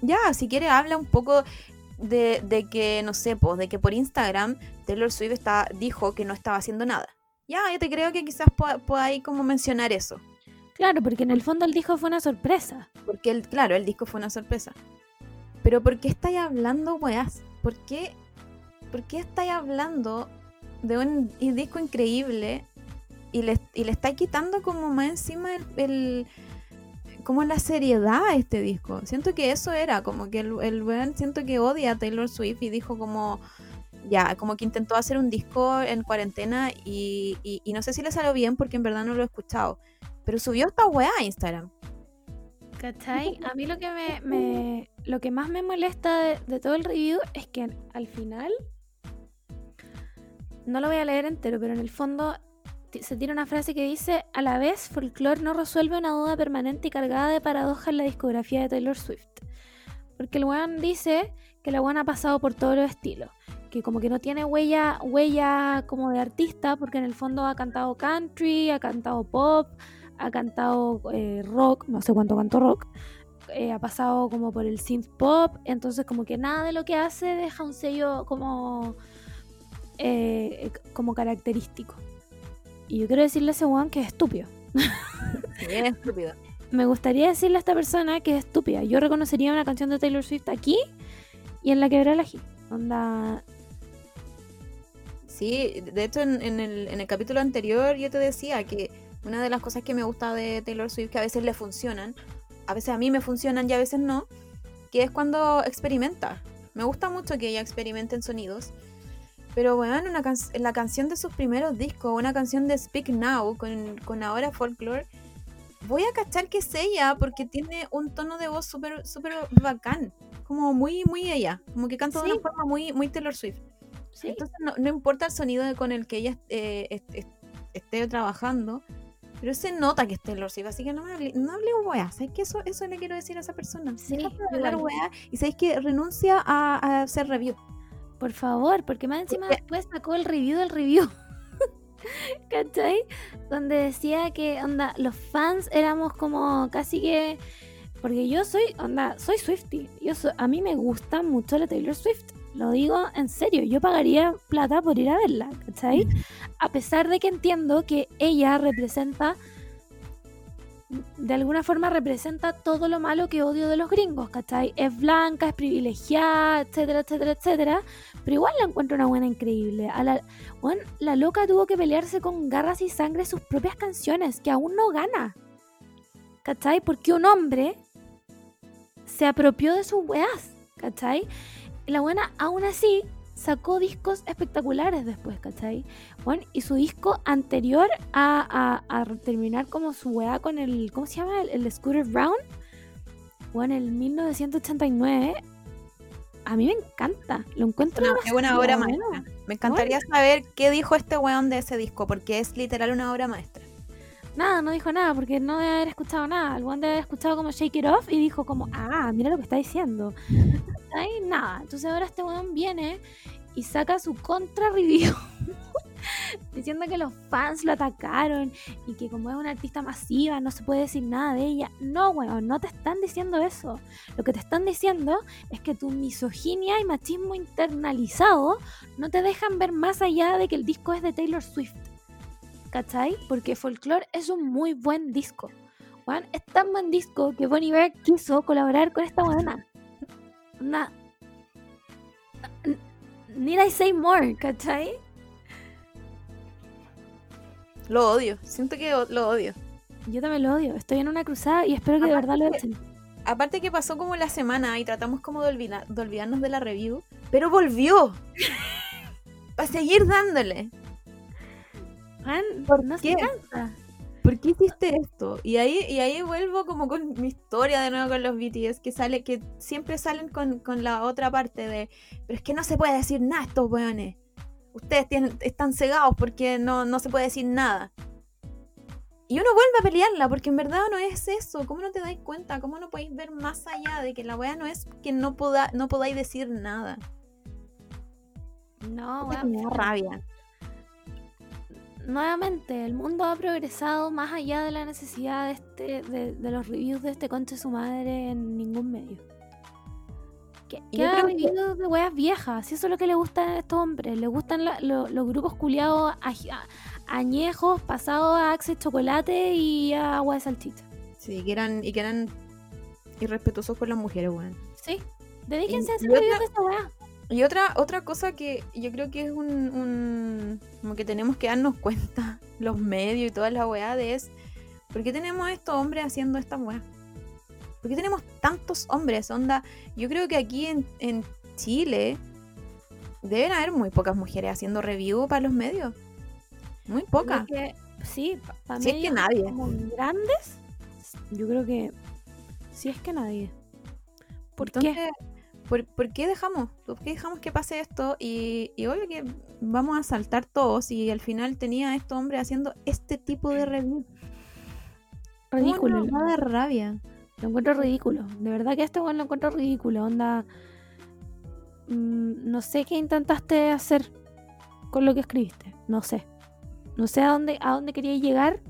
Ya, si quiere habla un poco de, de que, no sé, pues, de que por Instagram Taylor Swift está, dijo que no estaba haciendo nada. Ya, yo te creo que quizás pueda, ahí como mencionar eso. Claro, porque en el fondo el disco fue una sorpresa. Porque, el, claro, el disco fue una sorpresa. Pero ¿por qué estáis hablando, weas? ¿Por qué, ¿Por qué estáis hablando de un disco increíble y le, está quitando como más encima el, como la seriedad a este disco. Siento que eso era, como que el, el siento que odia a Taylor Swift y dijo como, ya, como que intentó hacer un disco en cuarentena y, no sé si le salió bien porque en verdad no lo he escuchado, pero subió esta weá a Instagram. ¿Cachai? A mí lo que me, lo que más me molesta de, todo el review es que al final no lo voy a leer entero, pero en el fondo se tira una frase que dice, a la vez, folklore no resuelve una duda permanente y cargada de paradojas en la discografía de Taylor Swift. Porque el weón dice que la weón ha pasado por todos los estilos. Que como que no tiene huella, huella como de artista, porque en el fondo ha cantado country, ha cantado pop, ha cantado eh, rock, no sé cuánto cantó rock. Eh, ha pasado como por el synth pop, entonces como que nada de lo que hace deja un sello como, eh, como característico. Y yo quiero decirle a ese weón que es estúpido. es estúpido. Me gustaría decirle a esta persona que es estúpida. Yo reconocería una canción de Taylor Swift aquí y en la quebrada la Onda. Sí, de hecho en, el, en el capítulo anterior yo te decía que una de las cosas que me gusta de Taylor Swift, que a veces le funcionan, a veces a mí me funcionan y a veces no, que es cuando experimenta. Me gusta mucho que ella experimente en sonidos pero bueno, una la canción de sus primeros discos, una canción de Speak Now con, con ahora Folklore, voy a cachar que es ella porque tiene un tono de voz súper super bacán. Como muy, muy ella. Como que canta de una forma muy, muy Taylor Swift. Entonces no, no, importa el sonido con el que ella eh, esté trabajando, pero se nota que es Taylor Swift, así que no, me hable, no hable weá. ¿Sabes que eso, eso le quiero decir a esa persona? Sí, hablar weá y sabéis que renuncia a, a hacer review. Por favor, porque más encima después sacó el review del review. ¿Cachai? Donde decía que, onda, los fans éramos como casi que. Porque yo soy, onda, soy Swifty. Yo a mí me gusta mucho la Taylor Swift. Lo digo en serio, yo pagaría plata por ir a verla, ¿cachai? A pesar de que entiendo que ella representa de alguna forma representa todo lo malo que odio de los gringos, ¿cachai? Es blanca, es privilegiada, etcétera, etcétera, etcétera. Pero igual la encuentro una buena increíble. A la, la loca tuvo que pelearse con garras y sangre sus propias canciones, que aún no gana. ¿Cachai? Porque un hombre se apropió de sus weas, ¿cachai? La buena aún así sacó discos espectaculares después, ¿cachai? Bueno, y su disco anterior a, a, terminar como su weá con el, ¿cómo se llama? El, Scooter Brown. Bueno, en el 1989. A mí me encanta, lo encuentro. es una obra maestra. Me encantaría saber qué dijo este weón de ese disco, porque es literal una obra maestra. Nada, no dijo nada, porque no debe haber escuchado nada. El weón debe haber escuchado como Shake It Off y dijo como, ah, mira lo que está diciendo. Ahí nada. Entonces ahora este weón viene y saca su contra review diciendo que los fans lo atacaron y que como es una artista masiva no se puede decir nada de ella. No, weón, no te están diciendo eso. Lo que te están diciendo es que tu misoginia y machismo internalizado no te dejan ver más allá de que el disco es de Taylor Swift. ¿Cachai? Porque Folklore es un muy buen disco. Weón, es tan buen disco que Bonnie Bear quiso colaborar con esta buena. Una... Need I say more, ¿cachai? Lo odio, siento que lo odio. Yo también lo odio. Estoy en una cruzada y espero que de Aparte verdad lo echen. Aparte que pasó como la semana y tratamos como de, de olvidarnos de la review, pero volvió. Para seguir dándole. ¿Por no qué? se cansa. ¿Por qué hiciste esto? Y ahí, y ahí vuelvo como con mi historia de nuevo con los BTS, que sale, que siempre salen con, con la otra parte de, pero es que no se puede decir nada a estos weones. Ustedes tienen, están cegados porque no, no se puede decir nada. Y uno vuelve a pelearla, porque en verdad no es eso. ¿Cómo no te dais cuenta? ¿Cómo no podéis ver más allá de que la wea no es que no, poda, no podáis decir nada? No, weón, me da rabia. Nuevamente, el mundo ha progresado más allá de la necesidad de, este, de, de los reviews de este conche su madre en ningún medio. Creo que- reviews de weas viejas, si eso es lo que le gustan a estos hombres. Le gustan la- lo- los grupos culiados a- añejos, pasados a Axe Chocolate y a agua de salchicha. Sí, que eran, y que eran irrespetuosos con las mujeres, weón. Sí, dedíquense a hacer otra- reviews de esta wea. Y otra, otra cosa que yo creo que es un, un- como que tenemos que darnos cuenta, los medios y toda la weá de es ¿por qué tenemos estos hombres haciendo esta weá? ¿Por qué tenemos tantos hombres? Onda, yo creo que aquí en, en Chile deben haber muy pocas mujeres haciendo review para los medios. Muy pocas. Que- sí, para Si es que nadie. como grandes, yo creo que sí es que nadie. ¿Por qué? ¿Por, por qué dejamos? ¿Por qué dejamos que pase esto? Y, y obvio que vamos a saltar todos y al final tenía a estos hombres haciendo este tipo de review. Ridículo. Va de rabia. Lo encuentro ridículo. De verdad que este weón lo encuentro ridículo. Onda. mm, no sé qué intentaste hacer con lo que escribiste. No sé. No sé a dónde, a dónde querías llegar.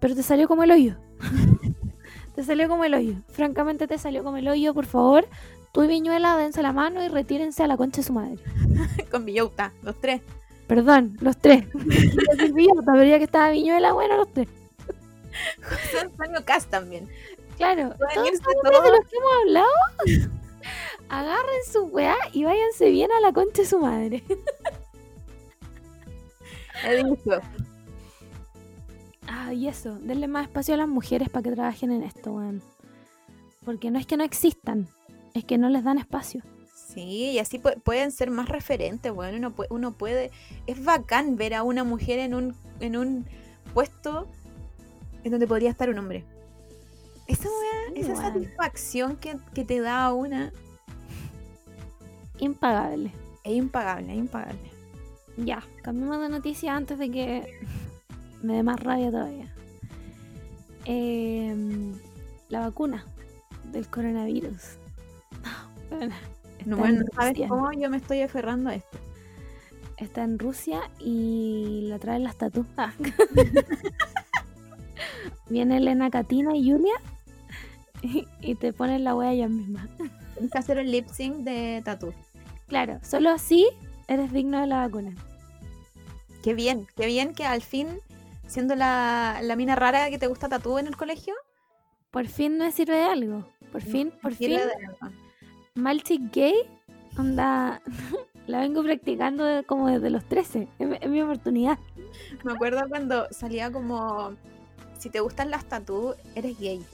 Pero te salió como el hoyo. te salió como el hoyo. Francamente te salió como el hoyo. Por favor, tú y Viñuela dense la mano y retírense a la concha de su madre. Con Villota, los tres. Perdón, los tres. Villota, pero ya que estaba Viñuela, bueno, los tres. José Antonio Cast también. Claro, todos hombres de los que hemos hablado, agarren su weá y váyanse bien a la concha de su madre. He dicho. Ah, y eso, denle más espacio a las mujeres para que trabajen en esto, weón. Porque no es que no existan, es que no les dan espacio. Sí, y así pu- pueden ser más referentes, bueno, uno, pu- uno puede... Es bacán ver a una mujer en un, en un puesto en donde podría estar un hombre. Esa, Sí, esa satisfacción que, que te da a una Impagable. es impagable, es impagable. Ya, cambiemos de noticia antes de que me dé más rabia todavía. Em, la vacuna del coronavirus. Bueno, No, bueno, sabes cómo yo me estoy aferrando a esto. Está en Rusia y la traen las tatu. Ah. Viene Elena Katina y Julia y, y te ponen la wea ellas mismas. Tienes que hacer el lip sync de tatu. Claro, solo así eres digno de la vacuna. Qué bien, qué bien que al fin, siendo la, la mina rara que te gusta tatú en el colegio, Por fin me sirve de algo. Por fin, por fin, sirve de algo. Maltic Gay, onda, la vengo practicando como desde los 13. Es, mi- es mi oportunidad. Me acuerdo cuando salía como, si te gustan las tatú, eres gay.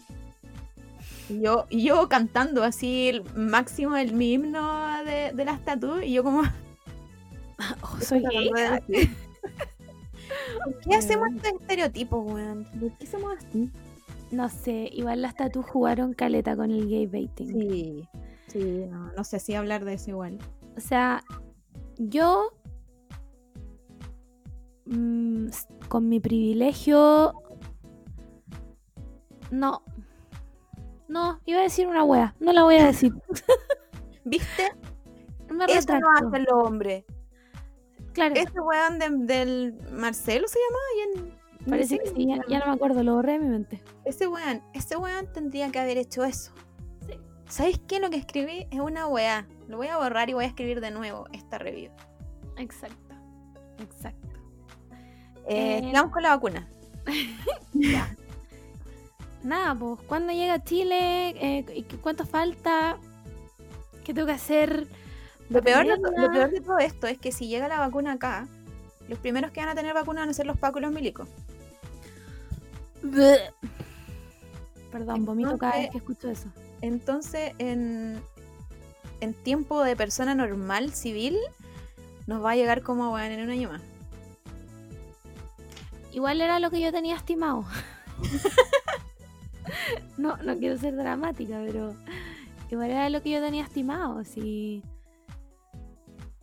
Y yo, y yo cantando así el máximo el mi himno de, de las tatú y yo como Oh, soy gay. ¿Por qué hacemos estos estereotipos, weón? ¿Por qué somos así? No sé, igual las tatu jugaron caleta con el gay baiting. Sí, sí, no, no sé si hablar de eso igual. O sea, yo mm, s- con mi privilegio no. No, iba a decir una wea, no la voy a decir. ¿Viste? Me Eso no hace el hombre. Claro. Ese weón de- del Marcelo se llama. y en- Parece que sí, ya, ya no me acuerdo, lo borré de mi mente. Ese weón, ese weón tendría que haber hecho eso. ¿Sabéis qué? Lo que escribí es una weá. Lo voy a borrar y voy a escribir de nuevo esta review. Exacto. Exacto. Eh, Eh, sigamos con la vacuna. Nada, pues, ¿cuándo llega a Chile? Eh, ¿y qué- ¿Cuánto falta? ¿Qué tengo que hacer? Lo peor, de, to- lo tenerla? peor de todo esto es que si llega la vacuna acá, los primeros que van a tener vacuna van a ser los pacos y los milicos. Bleh. Perdón, vomito cada vez que escucho eso. Entonces, en, en tiempo de persona normal, civil, nos va a llegar como weón en un año más. Igual era lo que yo tenía estimado. no, no quiero ser dramática, pero igual era lo que yo tenía estimado. Si...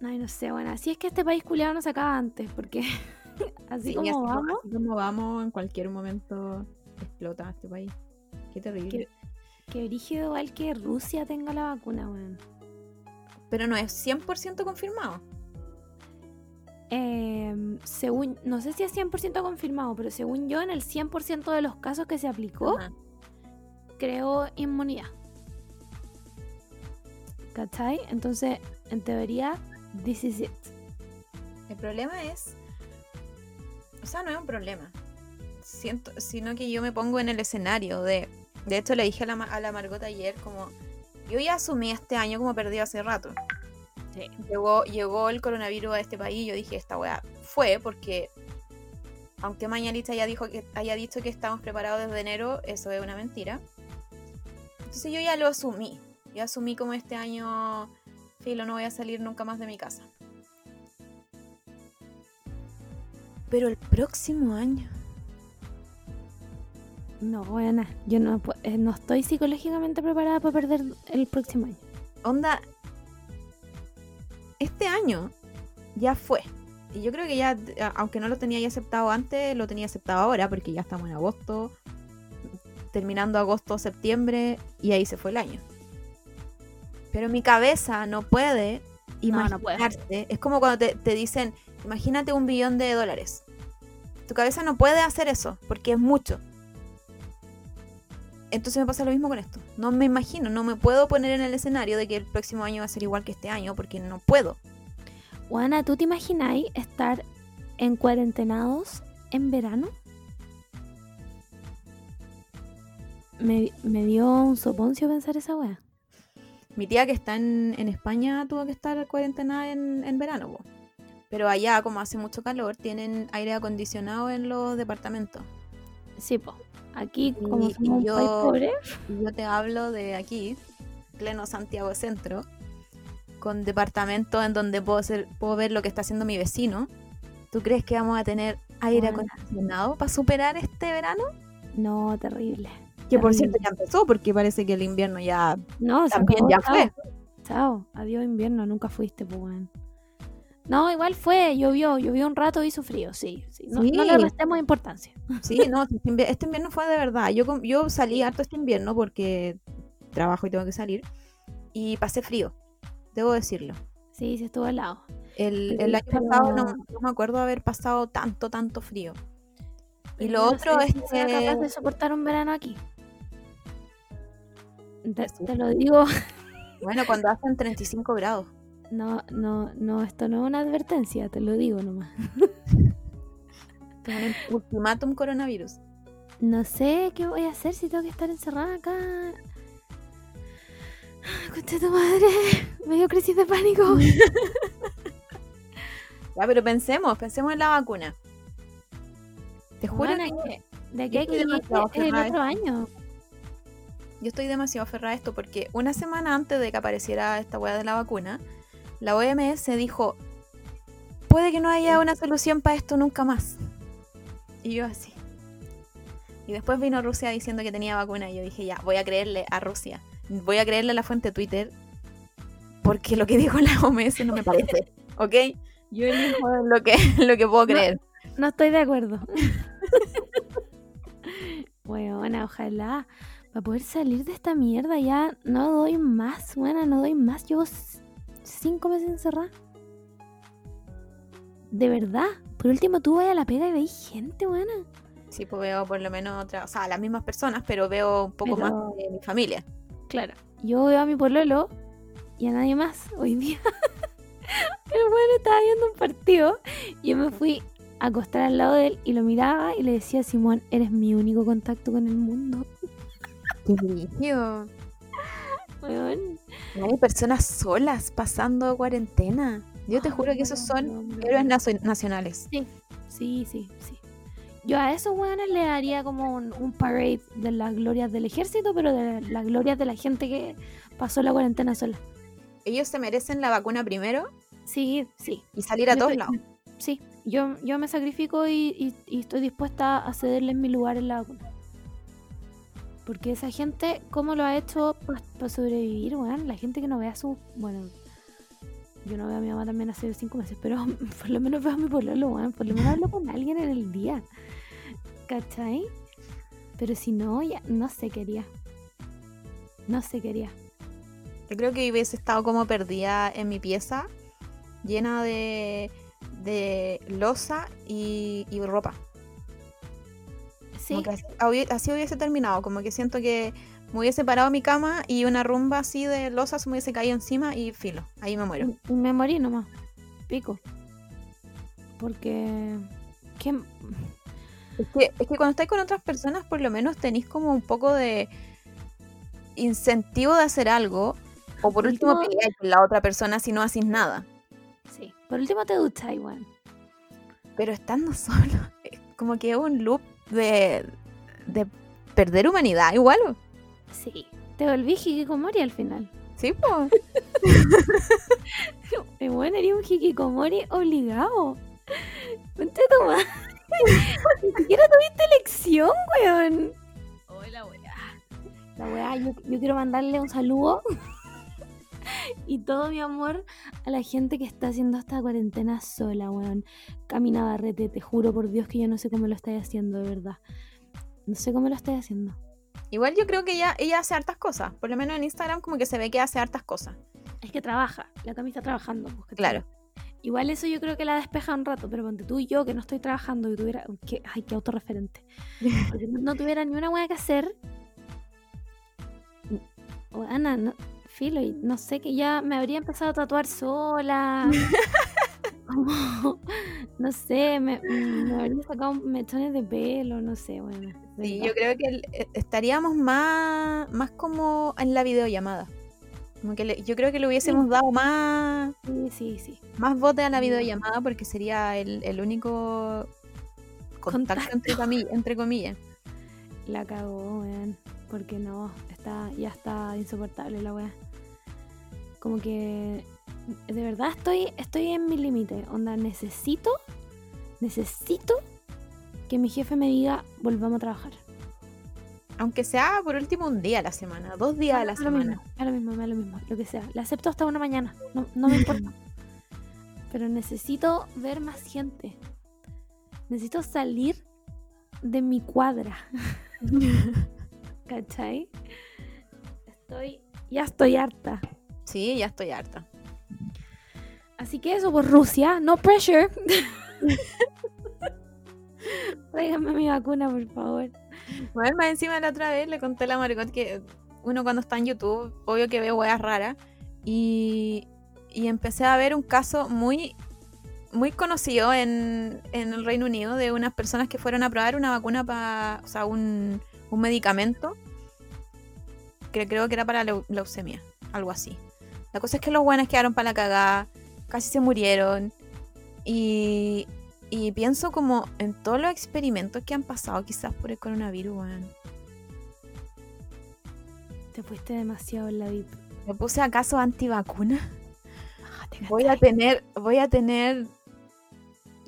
Ay, no sé, bueno, así es que este país culiado no se acaba antes, porque así Sí, como así vamos, así como vamos, en cualquier momento explota este país. Qué terrible. Que brígido igual que Rusia tenga la vacuna, weón. Pero no es 100% confirmado. Em, según, no sé si es 100% confirmado, pero según yo, en el 100% de los casos que se aplicó, Ajá. creó inmunidad. ¿Cachai? Entonces, en teoría, this is it. El problema es. O sea, no es un problema. Siento, sino que yo me pongo en el escenario de. De hecho, le dije a la, a la Margot ayer, como. Yo ya asumí este año como perdido hace rato. Sí. Llegó, llegó el coronavirus a este país y yo dije, esta weá fue porque. Aunque Mañanita haya, dijo que, haya dicho que estamos preparados desde enero, eso es una mentira. Entonces yo ya lo asumí. Yo asumí como este año, filo, no voy a salir nunca más de mi casa. Pero el próximo año. No, bueno, yo no, eh, no estoy psicológicamente preparada para perder el próximo año. Onda. Este año ya fue. Y yo creo que ya, a- aunque no lo tenía ya aceptado antes, lo tenía aceptado ahora, porque ya estamos en agosto. Terminando agosto, septiembre, y ahí se fue el año. Pero mi cabeza no puede No, no puede. imaginarse. Es como cuando te, te dicen, imagínate un billón de dólares. Tu cabeza no puede hacer eso, porque es mucho. Entonces me pasa lo mismo con esto. No me imagino, no me puedo poner en el escenario de que el próximo año va a ser igual que este año, porque no puedo. Juana, ¿tú te imagináis estar en cuarentenados en verano? Me, me dio un soponcio pensar esa wea. Mi tía que está en, en España tuvo que estar cuarentena en, en verano, po. pero allá como hace mucho calor tienen aire acondicionado en los departamentos. Sí, po. Aquí, como y somos un yo- país pobre, yo te hablo de aquí, pleno Santiago Centro, con departamentos en donde puedo, ser, puedo ver lo que está haciendo mi vecino. ¿Tú crees que vamos a tener aire Bueno. acondicionado para superar este verano? no, terrible. Que por cierto ya empezó porque parece que el invierno ya No, se también acabó, ya chao. fue. Chao, adiós invierno, nunca fuiste, pues. No, igual fue, llovió, llovió un rato y hizo frío, sí. sí. No, no le restemos importancia. Sí, no, este este invierno fue de verdad. Yo, salí harto este invierno porque trabajo y tengo que salir. Y pasé frío, debo decirlo. Sí, sí estuvo helado. El, el año pero- pasado no, no me acuerdo haber pasado tanto, tanto frío. Y lo no otro sé es sea capaz de que... soportar un verano aquí. Te lo digo, Bueno, cuando hacen 35 grados. No, no, no, esto no es una advertencia, te lo digo nomás. Ultimátum coronavirus. No sé qué voy a hacer si tengo que estar encerrada acá. Concha tu madre, me dio crisis de pánico. Ya, pero pensemos, pensemos en la vacuna. Te juro Bueno, que de aquí a que es el aferrada a otro año. yo estoy demasiado aferrada a esto porque una semana antes de que apareciera esta weá de la vacuna, la OMS dijo, puede que no haya una solución para esto nunca más. Y yo así. Y después vino Rusia diciendo que tenía vacuna y yo dije, ya, voy a creerle a Rusia. Voy a creerle a la fuente Twitter porque lo que dijo la OMS no me parece. ¿Ok? Yo elijo lo que, lo que puedo creer. No estoy de acuerdo. Bueno, ojalá para poder salir de esta mierda ya no doy más, buena, no doy más. Llevo cinco meses encerrada. de verdad, por último tú vas a la pega y veis gente, buena. Sí, pues veo por lo menos otra, o sea, las mismas personas, pero veo un poco más de mi familia. Claro. Yo veo a mi pololo y a nadie más hoy día. El bueno estaba viendo un partido y yo me fui a acostar al lado de él y lo miraba y le decía, Simón, eres mi único contacto con el mundo. Qué brígido. Hay personas solas pasando cuarentena. Yo te juro que esos son héroes nacionales. Sí, sí, sí, sí. Yo a esos weones le daría como un, un parade de las glorias del ejército, pero de las glorias de la gente que pasó la cuarentena sola. Ellos se merecen la vacuna primero Sí, sí. y salir a Yo todos estoy- lados. Sí, yo, yo me sacrifico y, y- y estoy dispuesta a cederles mi lugar en la vacuna. Porque esa gente, ¿cómo lo ha hecho para sobrevivir, weón? La gente que no ve a su... Bueno, yo no veo a mi mamá también hace cinco meses, pero por lo menos veo a mi pololo, weón. Por lo menos hablo con alguien en el día. ¿Cachai? Pero si no, ya no sé qué haría. No sé qué haría. Yo creo que hubiese estado como perdida en mi pieza, llena de, de losa y ropa. Sí, Como que así, hubi- así hubiese terminado, como que siento que me hubiese parado mi cama y una rumba así de losa se me hubiese caído encima y filo, ahí me muero. y me morí nomás. Pico. Porque... ¿qué, Es que, es que cuando estáis con otras personas, por lo menos tenéis como un poco de incentivo de hacer algo, o por último Último- con la otra persona si no haces nada. Sí. Por último te duchas igual. Pero estando solo, como que es un loop de, de perder humanidad igual. Sí. Te volví hikikomori al final. Sí, pues. Bueno, eres un hikikomori obligado. Concha tu madre. Ni siquiera tuviste elección, weón. Hola, weá. La weá, yo, yo quiero mandarle un saludo y todo mi amor a la gente que está haciendo esta cuarentena sola, weón. Camina barrete, te juro por Dios que yo no sé cómo lo estáis haciendo, de verdad. No sé cómo lo estáis haciendo. Igual yo creo que ella, ella hace hartas cosas. Por lo menos en Instagram como que se ve que hace hartas cosas. Es que trabaja, la Cami está trabajando. pues, ¿cachai? Claro. Igual eso yo creo que la despeja un rato, pero ponte tú y yo que no estoy trabajando y tuviera. Que, ay, qué autorreferente. Porque no, tuviera ni una hueá que hacer. Ana, no, filo, y no sé que ya me habría empezado a tatuar sola. Como, no sé, me, me habría sacado mechones de pelo, no sé, bueno. Sí, yo creo que eh, estaríamos más, más como en la videollamada. Como que le- yo creo que le hubiésemos dado más, Sí, sí, sí. más bote a la videollamada porque sería el, el único contacto, Contacto. Entre, comi- entre comillas. La cagó, weón. Porque no, está, ya está insoportable la weá. Como que de verdad estoy, estoy en mi límite. Onda, necesito, necesito que mi jefe me diga volvamos a trabajar. Aunque sea por último un día a la semana, dos días a la semana. mismo, da lo mismo, da lo mismo, lo que sea. La acepto hasta una mañana, no, no me importa. Pero necesito ver más gente. Necesito salir de mi cuadra. ¿Cachai? Estoy, ya estoy harta. Sí, ya estoy harta. Así que eso por Rusia, no pressure. Tráiganme mi vacuna, por favor. Bueno, más encima la otra vez le conté a la que uno cuando está en YouTube, obvio que ve weas raras. Y, y empecé a ver un caso muy, muy conocido en, en el Reino Unido de unas personas que fueron a probar una vacuna para, o sea, un, un medicamento que creo que era para leu- leucemia, algo así. La cosa es que los buenos quedaron para la cagada, casi se murieron. Y, y pienso como en todos los experimentos que han pasado quizás por el coronavirus, weón. Te fuiste demasiado en la VIP. Me puse acaso antivacuna. Bájate, Voy a tener, voy a tener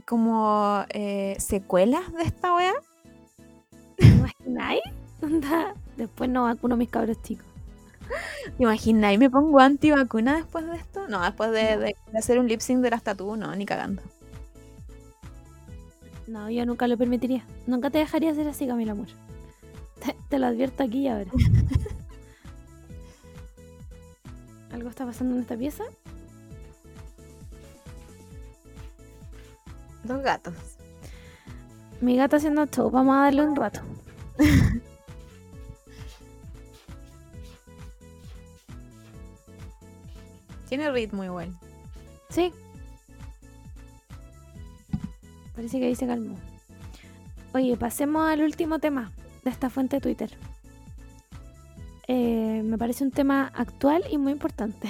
como eh, secuelas de esta wea. ¿Te imagináis? Después no vacuno a mis cabros chicos. ¿Te imaginas? ¿Y me pongo antivacuna después de esto? No, después de, de- de hacer un lip sync de las tatu, no, ni cagando. No, yo nunca lo permitiría. Nunca te dejaría hacer así, Camila Amor. Te, te lo advierto aquí y ahora. ¿Algo está pasando en esta pieza? Dos gatos. Mi gata haciendo show. Vamos a darle un rato. Tiene ritmo igual. Sí. Parece que ahí se calmó. Oye, pasemos al último tema de esta fuente de Twitter. Eh, me parece un tema actual y muy importante.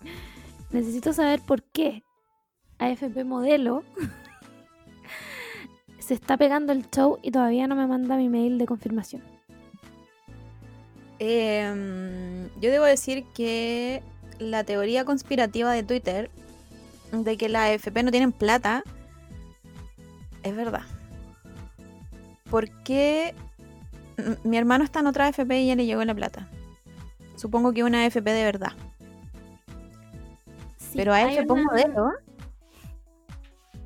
Necesito saber por qué AFP Modelo se está pegando el show y todavía no me manda mi mail de confirmación. Em, yo debo decir que la teoría conspirativa de Twitter de que la AFP no tienen plata es verdad. Porque m- mi hermano está en otra AFP y ya le llegó la plata. Supongo que una AFP de verdad. Sí, Pero AFP una- modelo.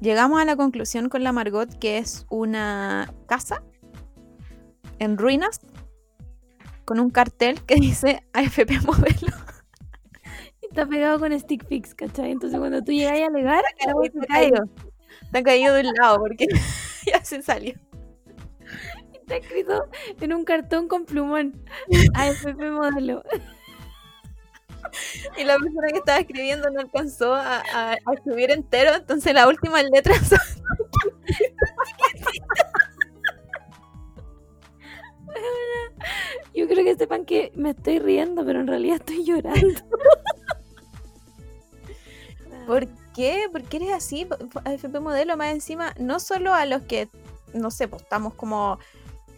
Llegamos a la conclusión con la Margot que es una casa en ruinas con un cartel que dice AFP modelo. Está pegado con stick fix, ¿cachai? Entonces cuando tú llegas a alegar, la wea se cae. caído. Está caído de un lado porque ya se salió. Está escrito en un cartón con plumón. AFP modelo. Y la persona que estaba escribiendo no alcanzó a, a- a escribir entero, entonces las últimas letras son Yo creo que sepan que me estoy riendo, pero en realidad estoy llorando. ¿Por qué? ¿Por qué eres así? AFP modelo más encima, no solo a los que, no sé, pues estamos como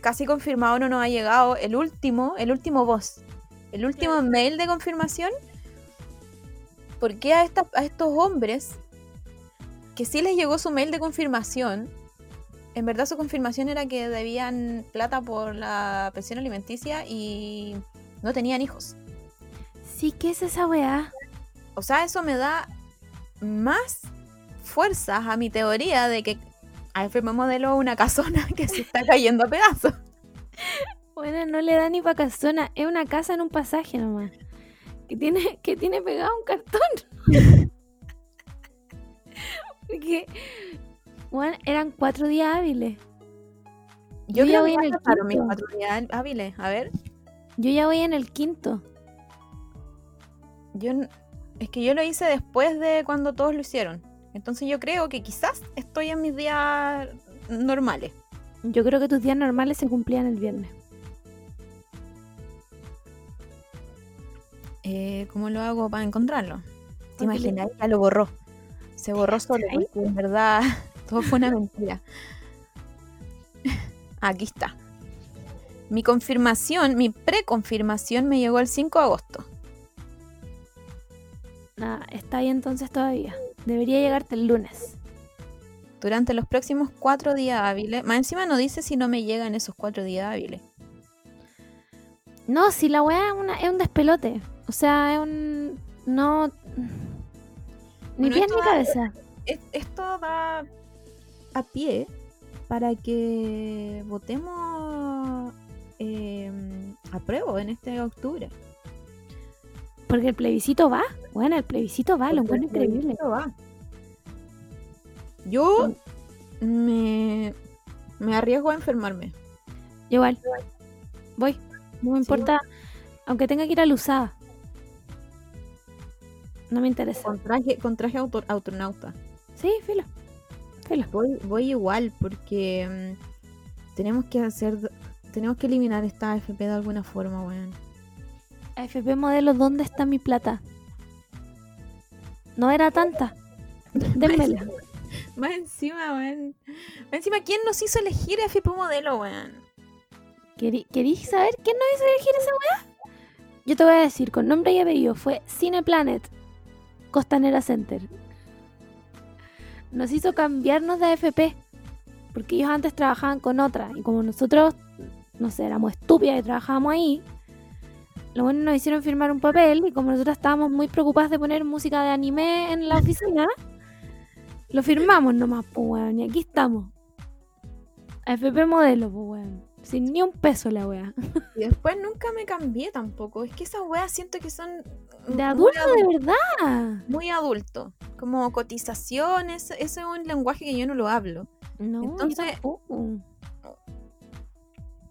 casi confirmado, no nos ha llegado el último, el último voz, el último mail de confirmación. ¿Por qué a, esta- a estos hombres que sí les llegó su mail de confirmación? En verdad su confirmación era que debían plata por la pensión alimenticia y no tenían hijos. Sí, ¿qué es esa weá? O sea, eso me da más fuerzas a mi teoría de que AFP modelo es una casona que se está cayendo a pedazos. Bueno, no le da ni pa' casona, es una casa en un pasaje nomás. Que tiene, que tiene pegado un cartón. Porque, bueno, eran cuatro días hábiles. Yo, Yo ya voy en el mis quinto. cuatro días hábiles. A ver, Yo ya voy en el quinto. yo es que yo lo hice después de cuando todos lo hicieron. Entonces yo creo que quizás estoy en mis días normales. Yo creo que tus días normales se cumplían el viernes. Eh, ¿Cómo lo hago para encontrarlo? ¿Te imaginas? Ya lo borró. Se borró solo porque en verdad todo fue una mentira. Aquí está. Mi confirmación, mi preconfirmación me llegó el 5 de agosto. Nada, está ahí entonces todavía. Debería llegarte el lunes. Durante los próximos cuatro días hábiles. Más encima no dice si no me llegan esos cuatro días hábiles. No, si la weá es, una- es un despelote. O sea, es un. No. Ni Bueno, pies ni cabeza. Es- Esto da a pie para que votemos eh, apruebo en este octubre. Porque el plebiscito va. Bueno, el plebiscito va, lo Porque encuentro el increíble. va. Yo me, me arriesgo a enfermarme. Igual. Voy. No me Sí, importa. Aunque tenga que ir a la usada. No me interesa. Con traje, con traje auto- astronauta. Sí, filo. Filo. Voy, voy igual porque mm, tenemos que hacer tenemos que eliminar esta AFP de alguna forma, weón. AFP modelo, ¿dónde está mi plata? No era tanta. Dénmela. Más encima, weón. Más encima, ¿quién nos hizo elegir AFP modelo, weón? ¿Querí- ¿Querís saber quién nos hizo elegir esa weá? Yo te voy a decir, con nombre y apellido, fue Cineplanet, Costanera Center. Nos hizo cambiarnos de AFP, porque ellos antes trabajaban con otra, y como nosotros, no sé, éramos estúpidas y trabajábamos ahí, lo bueno nos hicieron firmar un papel, y como nosotros estábamos muy preocupadas de poner música de anime en la oficina, lo firmamos nomás, pues weón, y aquí estamos. AFP modelo, pues weón. Sin ni un peso la wea. Y después nunca me cambié tampoco. Es que esas weas siento que son De adulto adu- de verdad. muy adulto. Como cotizaciones, ese es un lenguaje que yo no lo hablo. No, yo Entonces- tampoco.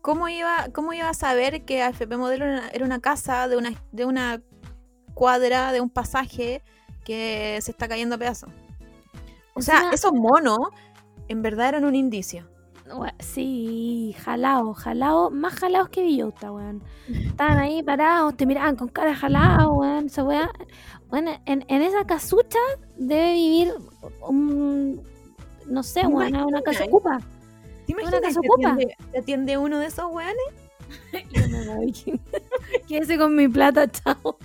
¿Cómo iba, cómo iba a saber que AFP Modelo era una, era una casa de una, de una cuadra, de un pasaje que se está cayendo a pedazos? O sea, esos monos en verdad eran un indicio. Sí, jalao, jalao, más jalados que Villota, weón. Estaban ahí parados, te miraban con cara jalao, weón. Esa weá. Bueno, en, en esa casucha debe vivir un. No sé, ¿Te weón, una imaginas? casa ocupa. ¿Te imaginas ocupa. atiende, te atiende uno de esos weones? Yo me voy. Quédese con mi plata, chao.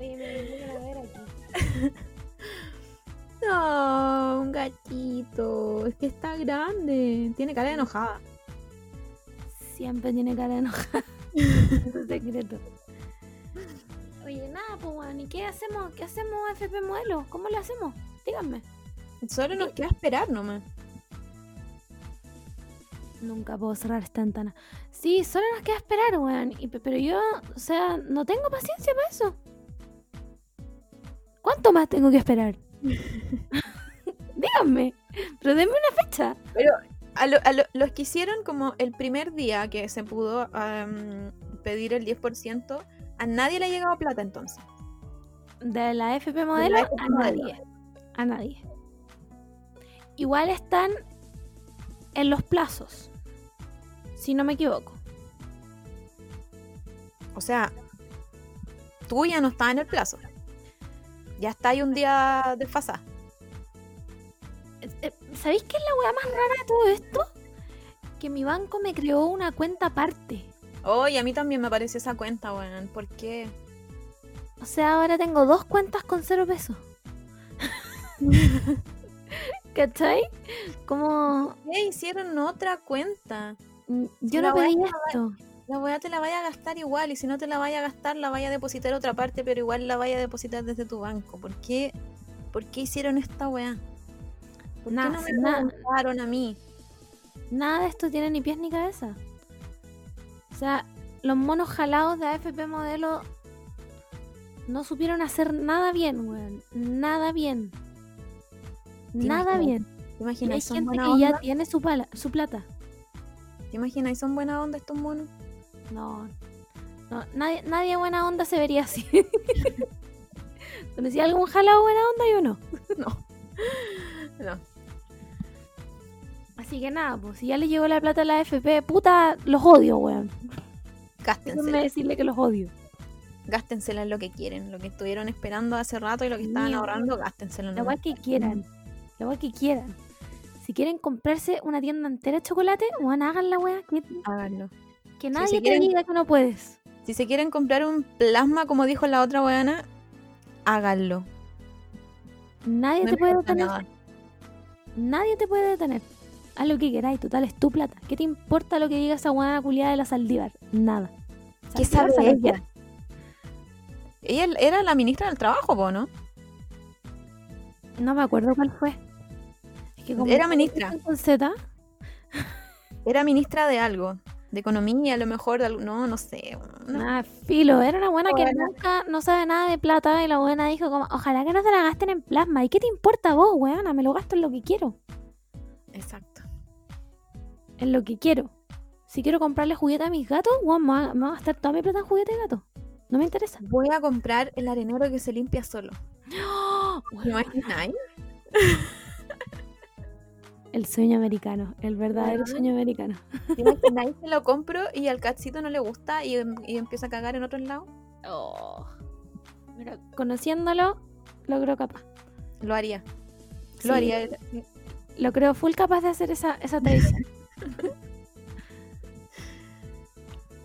Oye, me vengo a ver aquí. No, un gatito. Es que está grande. Tiene cara de enojada. Siempre tiene cara de enojada. Es un secreto. Oye, nada, pues, weón. ¿Y qué hacemos? ¿Qué hacemos, FP Modelo? ¿Cómo lo hacemos? Díganme. Solo nos queda esperar nomás. Nunca puedo cerrar esta ventana. Sí, solo nos queda esperar, weón. Y pe- pero yo, o sea, no tengo paciencia para eso. ¿Cuánto más tengo que esperar? Díganme. Pero denme una fecha. A, lo- a lo- los que hicieron como el primer día que se pudo am, pedir el 10%, a nadie le ha llegado plata entonces. De la FP modelo, FP a modelo. nadie. A nadie. Igual están en los plazos. Si no me equivoco. O sea, tú ya no estás en el plazo. Ya está ahí un día desfasada. Eh, eh, ¿Sabéis qué es la weá más rara de todo esto? Que mi banco me creó una cuenta aparte. Oye, a mí también me apareció esa cuenta, weón. ¿Por qué? O sea, ahora tengo dos cuentas con cero pesos. ¿Cachai? Como ¿Qué hicieron otra cuenta? Mm, yo la no pedí esto. La weá te la vaya a gastar igual y si no te la vaya a gastar la vaya a depositar a otra parte, pero igual la vaya a depositar desde tu banco. ¿Por qué, ¿Por qué hicieron esta weá? ¿Por Nah, qué no me preguntaron a mí? Nada de esto tiene ni pies ni cabeza. O sea, los monos jalados de AFP modelo no supieron hacer nada bien, weón. Nada bien. Nada bien. ¿Te Y hay gente que ya tiene su, pala- su plata. ¿Te imaginas? ¿Son buena onda estos monos? No. no nadie, nadie buena onda se vería así. ¿Conocí algún jalado buena onda? Yo no. No. Así que nada, pues si ya le llegó la plata a la AFP, puta, los odio, weón. Gástensela. decirle que los odio. Gástensela en lo que quieren. Lo que estuvieron esperando hace rato y lo que estaban ahorrando, gástensela. La nomás. weá que quieran. La que quieran. Si quieren comprarse una tienda entera de chocolate, weón, hagan la weá. Háganlo. que nadie te quieren- diga que no puedes. Si se quieren comprar un plasma, como dijo la otra weana, háganlo. Nadie No te puede detener. nada. Nadie te puede detener. Haz lo que queráis, total, es tu plata. ¿Qué te importa lo que diga esa weá culiada de la Saldívar? Nada. ¿Qué Saldívar sabe sabe ella? Ella era la ministra del trabajo, po, ¿no? qué. No me acuerdo cuál fue. Es Era ministra. empieza Con Z, Era ministra de algo. De economía, a lo mejor. de algo- No, no sé. no. nada, filo. Era una buena que nunca no sabe nada de plata y la buena dijo como, ojalá que no te la gasten en plasma. ¿Y qué te importa a vos, weona? Me lo gasto en lo que quiero. Exacto. En lo que quiero. Si quiero comprarle juguete a mis gatos, weón, me va, me va a gastar toda mi plata en juguete de gato. No me interesa. Voy a comprar el arenero que se limpia solo. ¿Te Weón, imagináis? El sueño americano, el verdadero Weón. sueño americano. ¿Te imagináis que lo compro y al catcito no le gusta y, y empieza a cagar en otros lados? Oh. Mira, conociéndolo, lo creo capaz. Lo haría. Sí, Lo haría. Lo creo full capaz de hacer esa, esa tradición.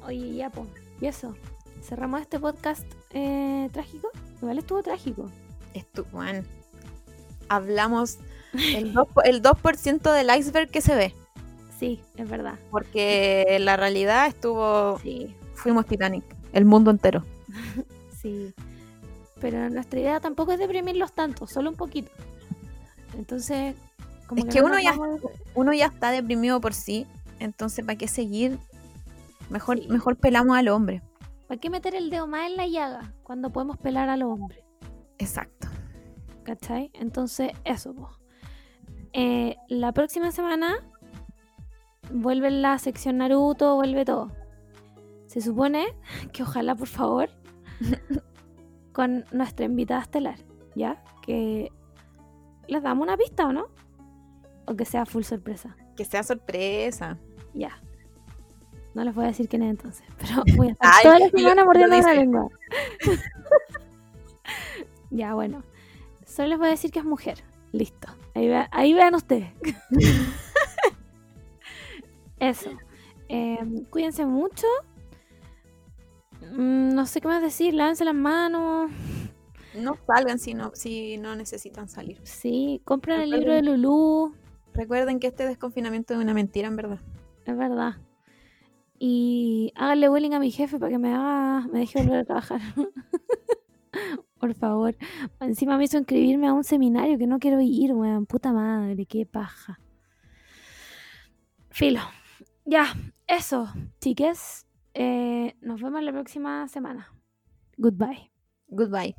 Oye, ya, po. Y eso. Cerramos este podcast eh, trágico. Igual estuvo trágico. Estu bueno, hablamos el 2%, po- el 2 del iceberg que se ve. Sí, es verdad. Porque la realidad estuvo. Sí, Fuimos Titanic. El mundo entero. sí. Pero nuestra idea tampoco es deprimirlos tanto, solo un poquito. Entonces, como Es que, que no uno ya- vamos- Uno ya está deprimido por sí. Entonces, ¿para qué seguir? Mejor, Sí. mejor pelamos al hombre. ¿Para qué meter el dedo más en la llaga cuando podemos pelar a los hombres? Exacto. ¿Cachai? Entonces, eso, po. Eh, la próxima semana vuelve la sección Naruto, vuelve todo. Se supone que ojalá, por favor, con nuestra invitada estelar, ¿ya? Que les damos una pista, ¿o no? O que sea full sorpresa. Que sea sorpresa. Ya. No les voy a decir quién es entonces, pero voy a estar Ay, toda la semana mordiendo la lengua. ya, bueno. Solo les voy a decir que es mujer. Listo. Ahí, vea- ahí vean ustedes. Eso. Eh, cuídense mucho. Mm, no sé qué más decir. Lávense las manos. No salgan si no, si no necesitan salir. Sí, compren el libro de Lulú. Recuerden que este desconfinamiento es una mentira, en verdad. Es verdad. Y háganle bullying a mi jefe para que me haga, me deje volver a trabajar. Por favor. Encima me hizo inscribirme a un seminario que no quiero ir, weón. Puta madre, qué paja. Filo. Ya, eso, chiques. Eh, nos vemos la próxima semana. Goodbye. Goodbye.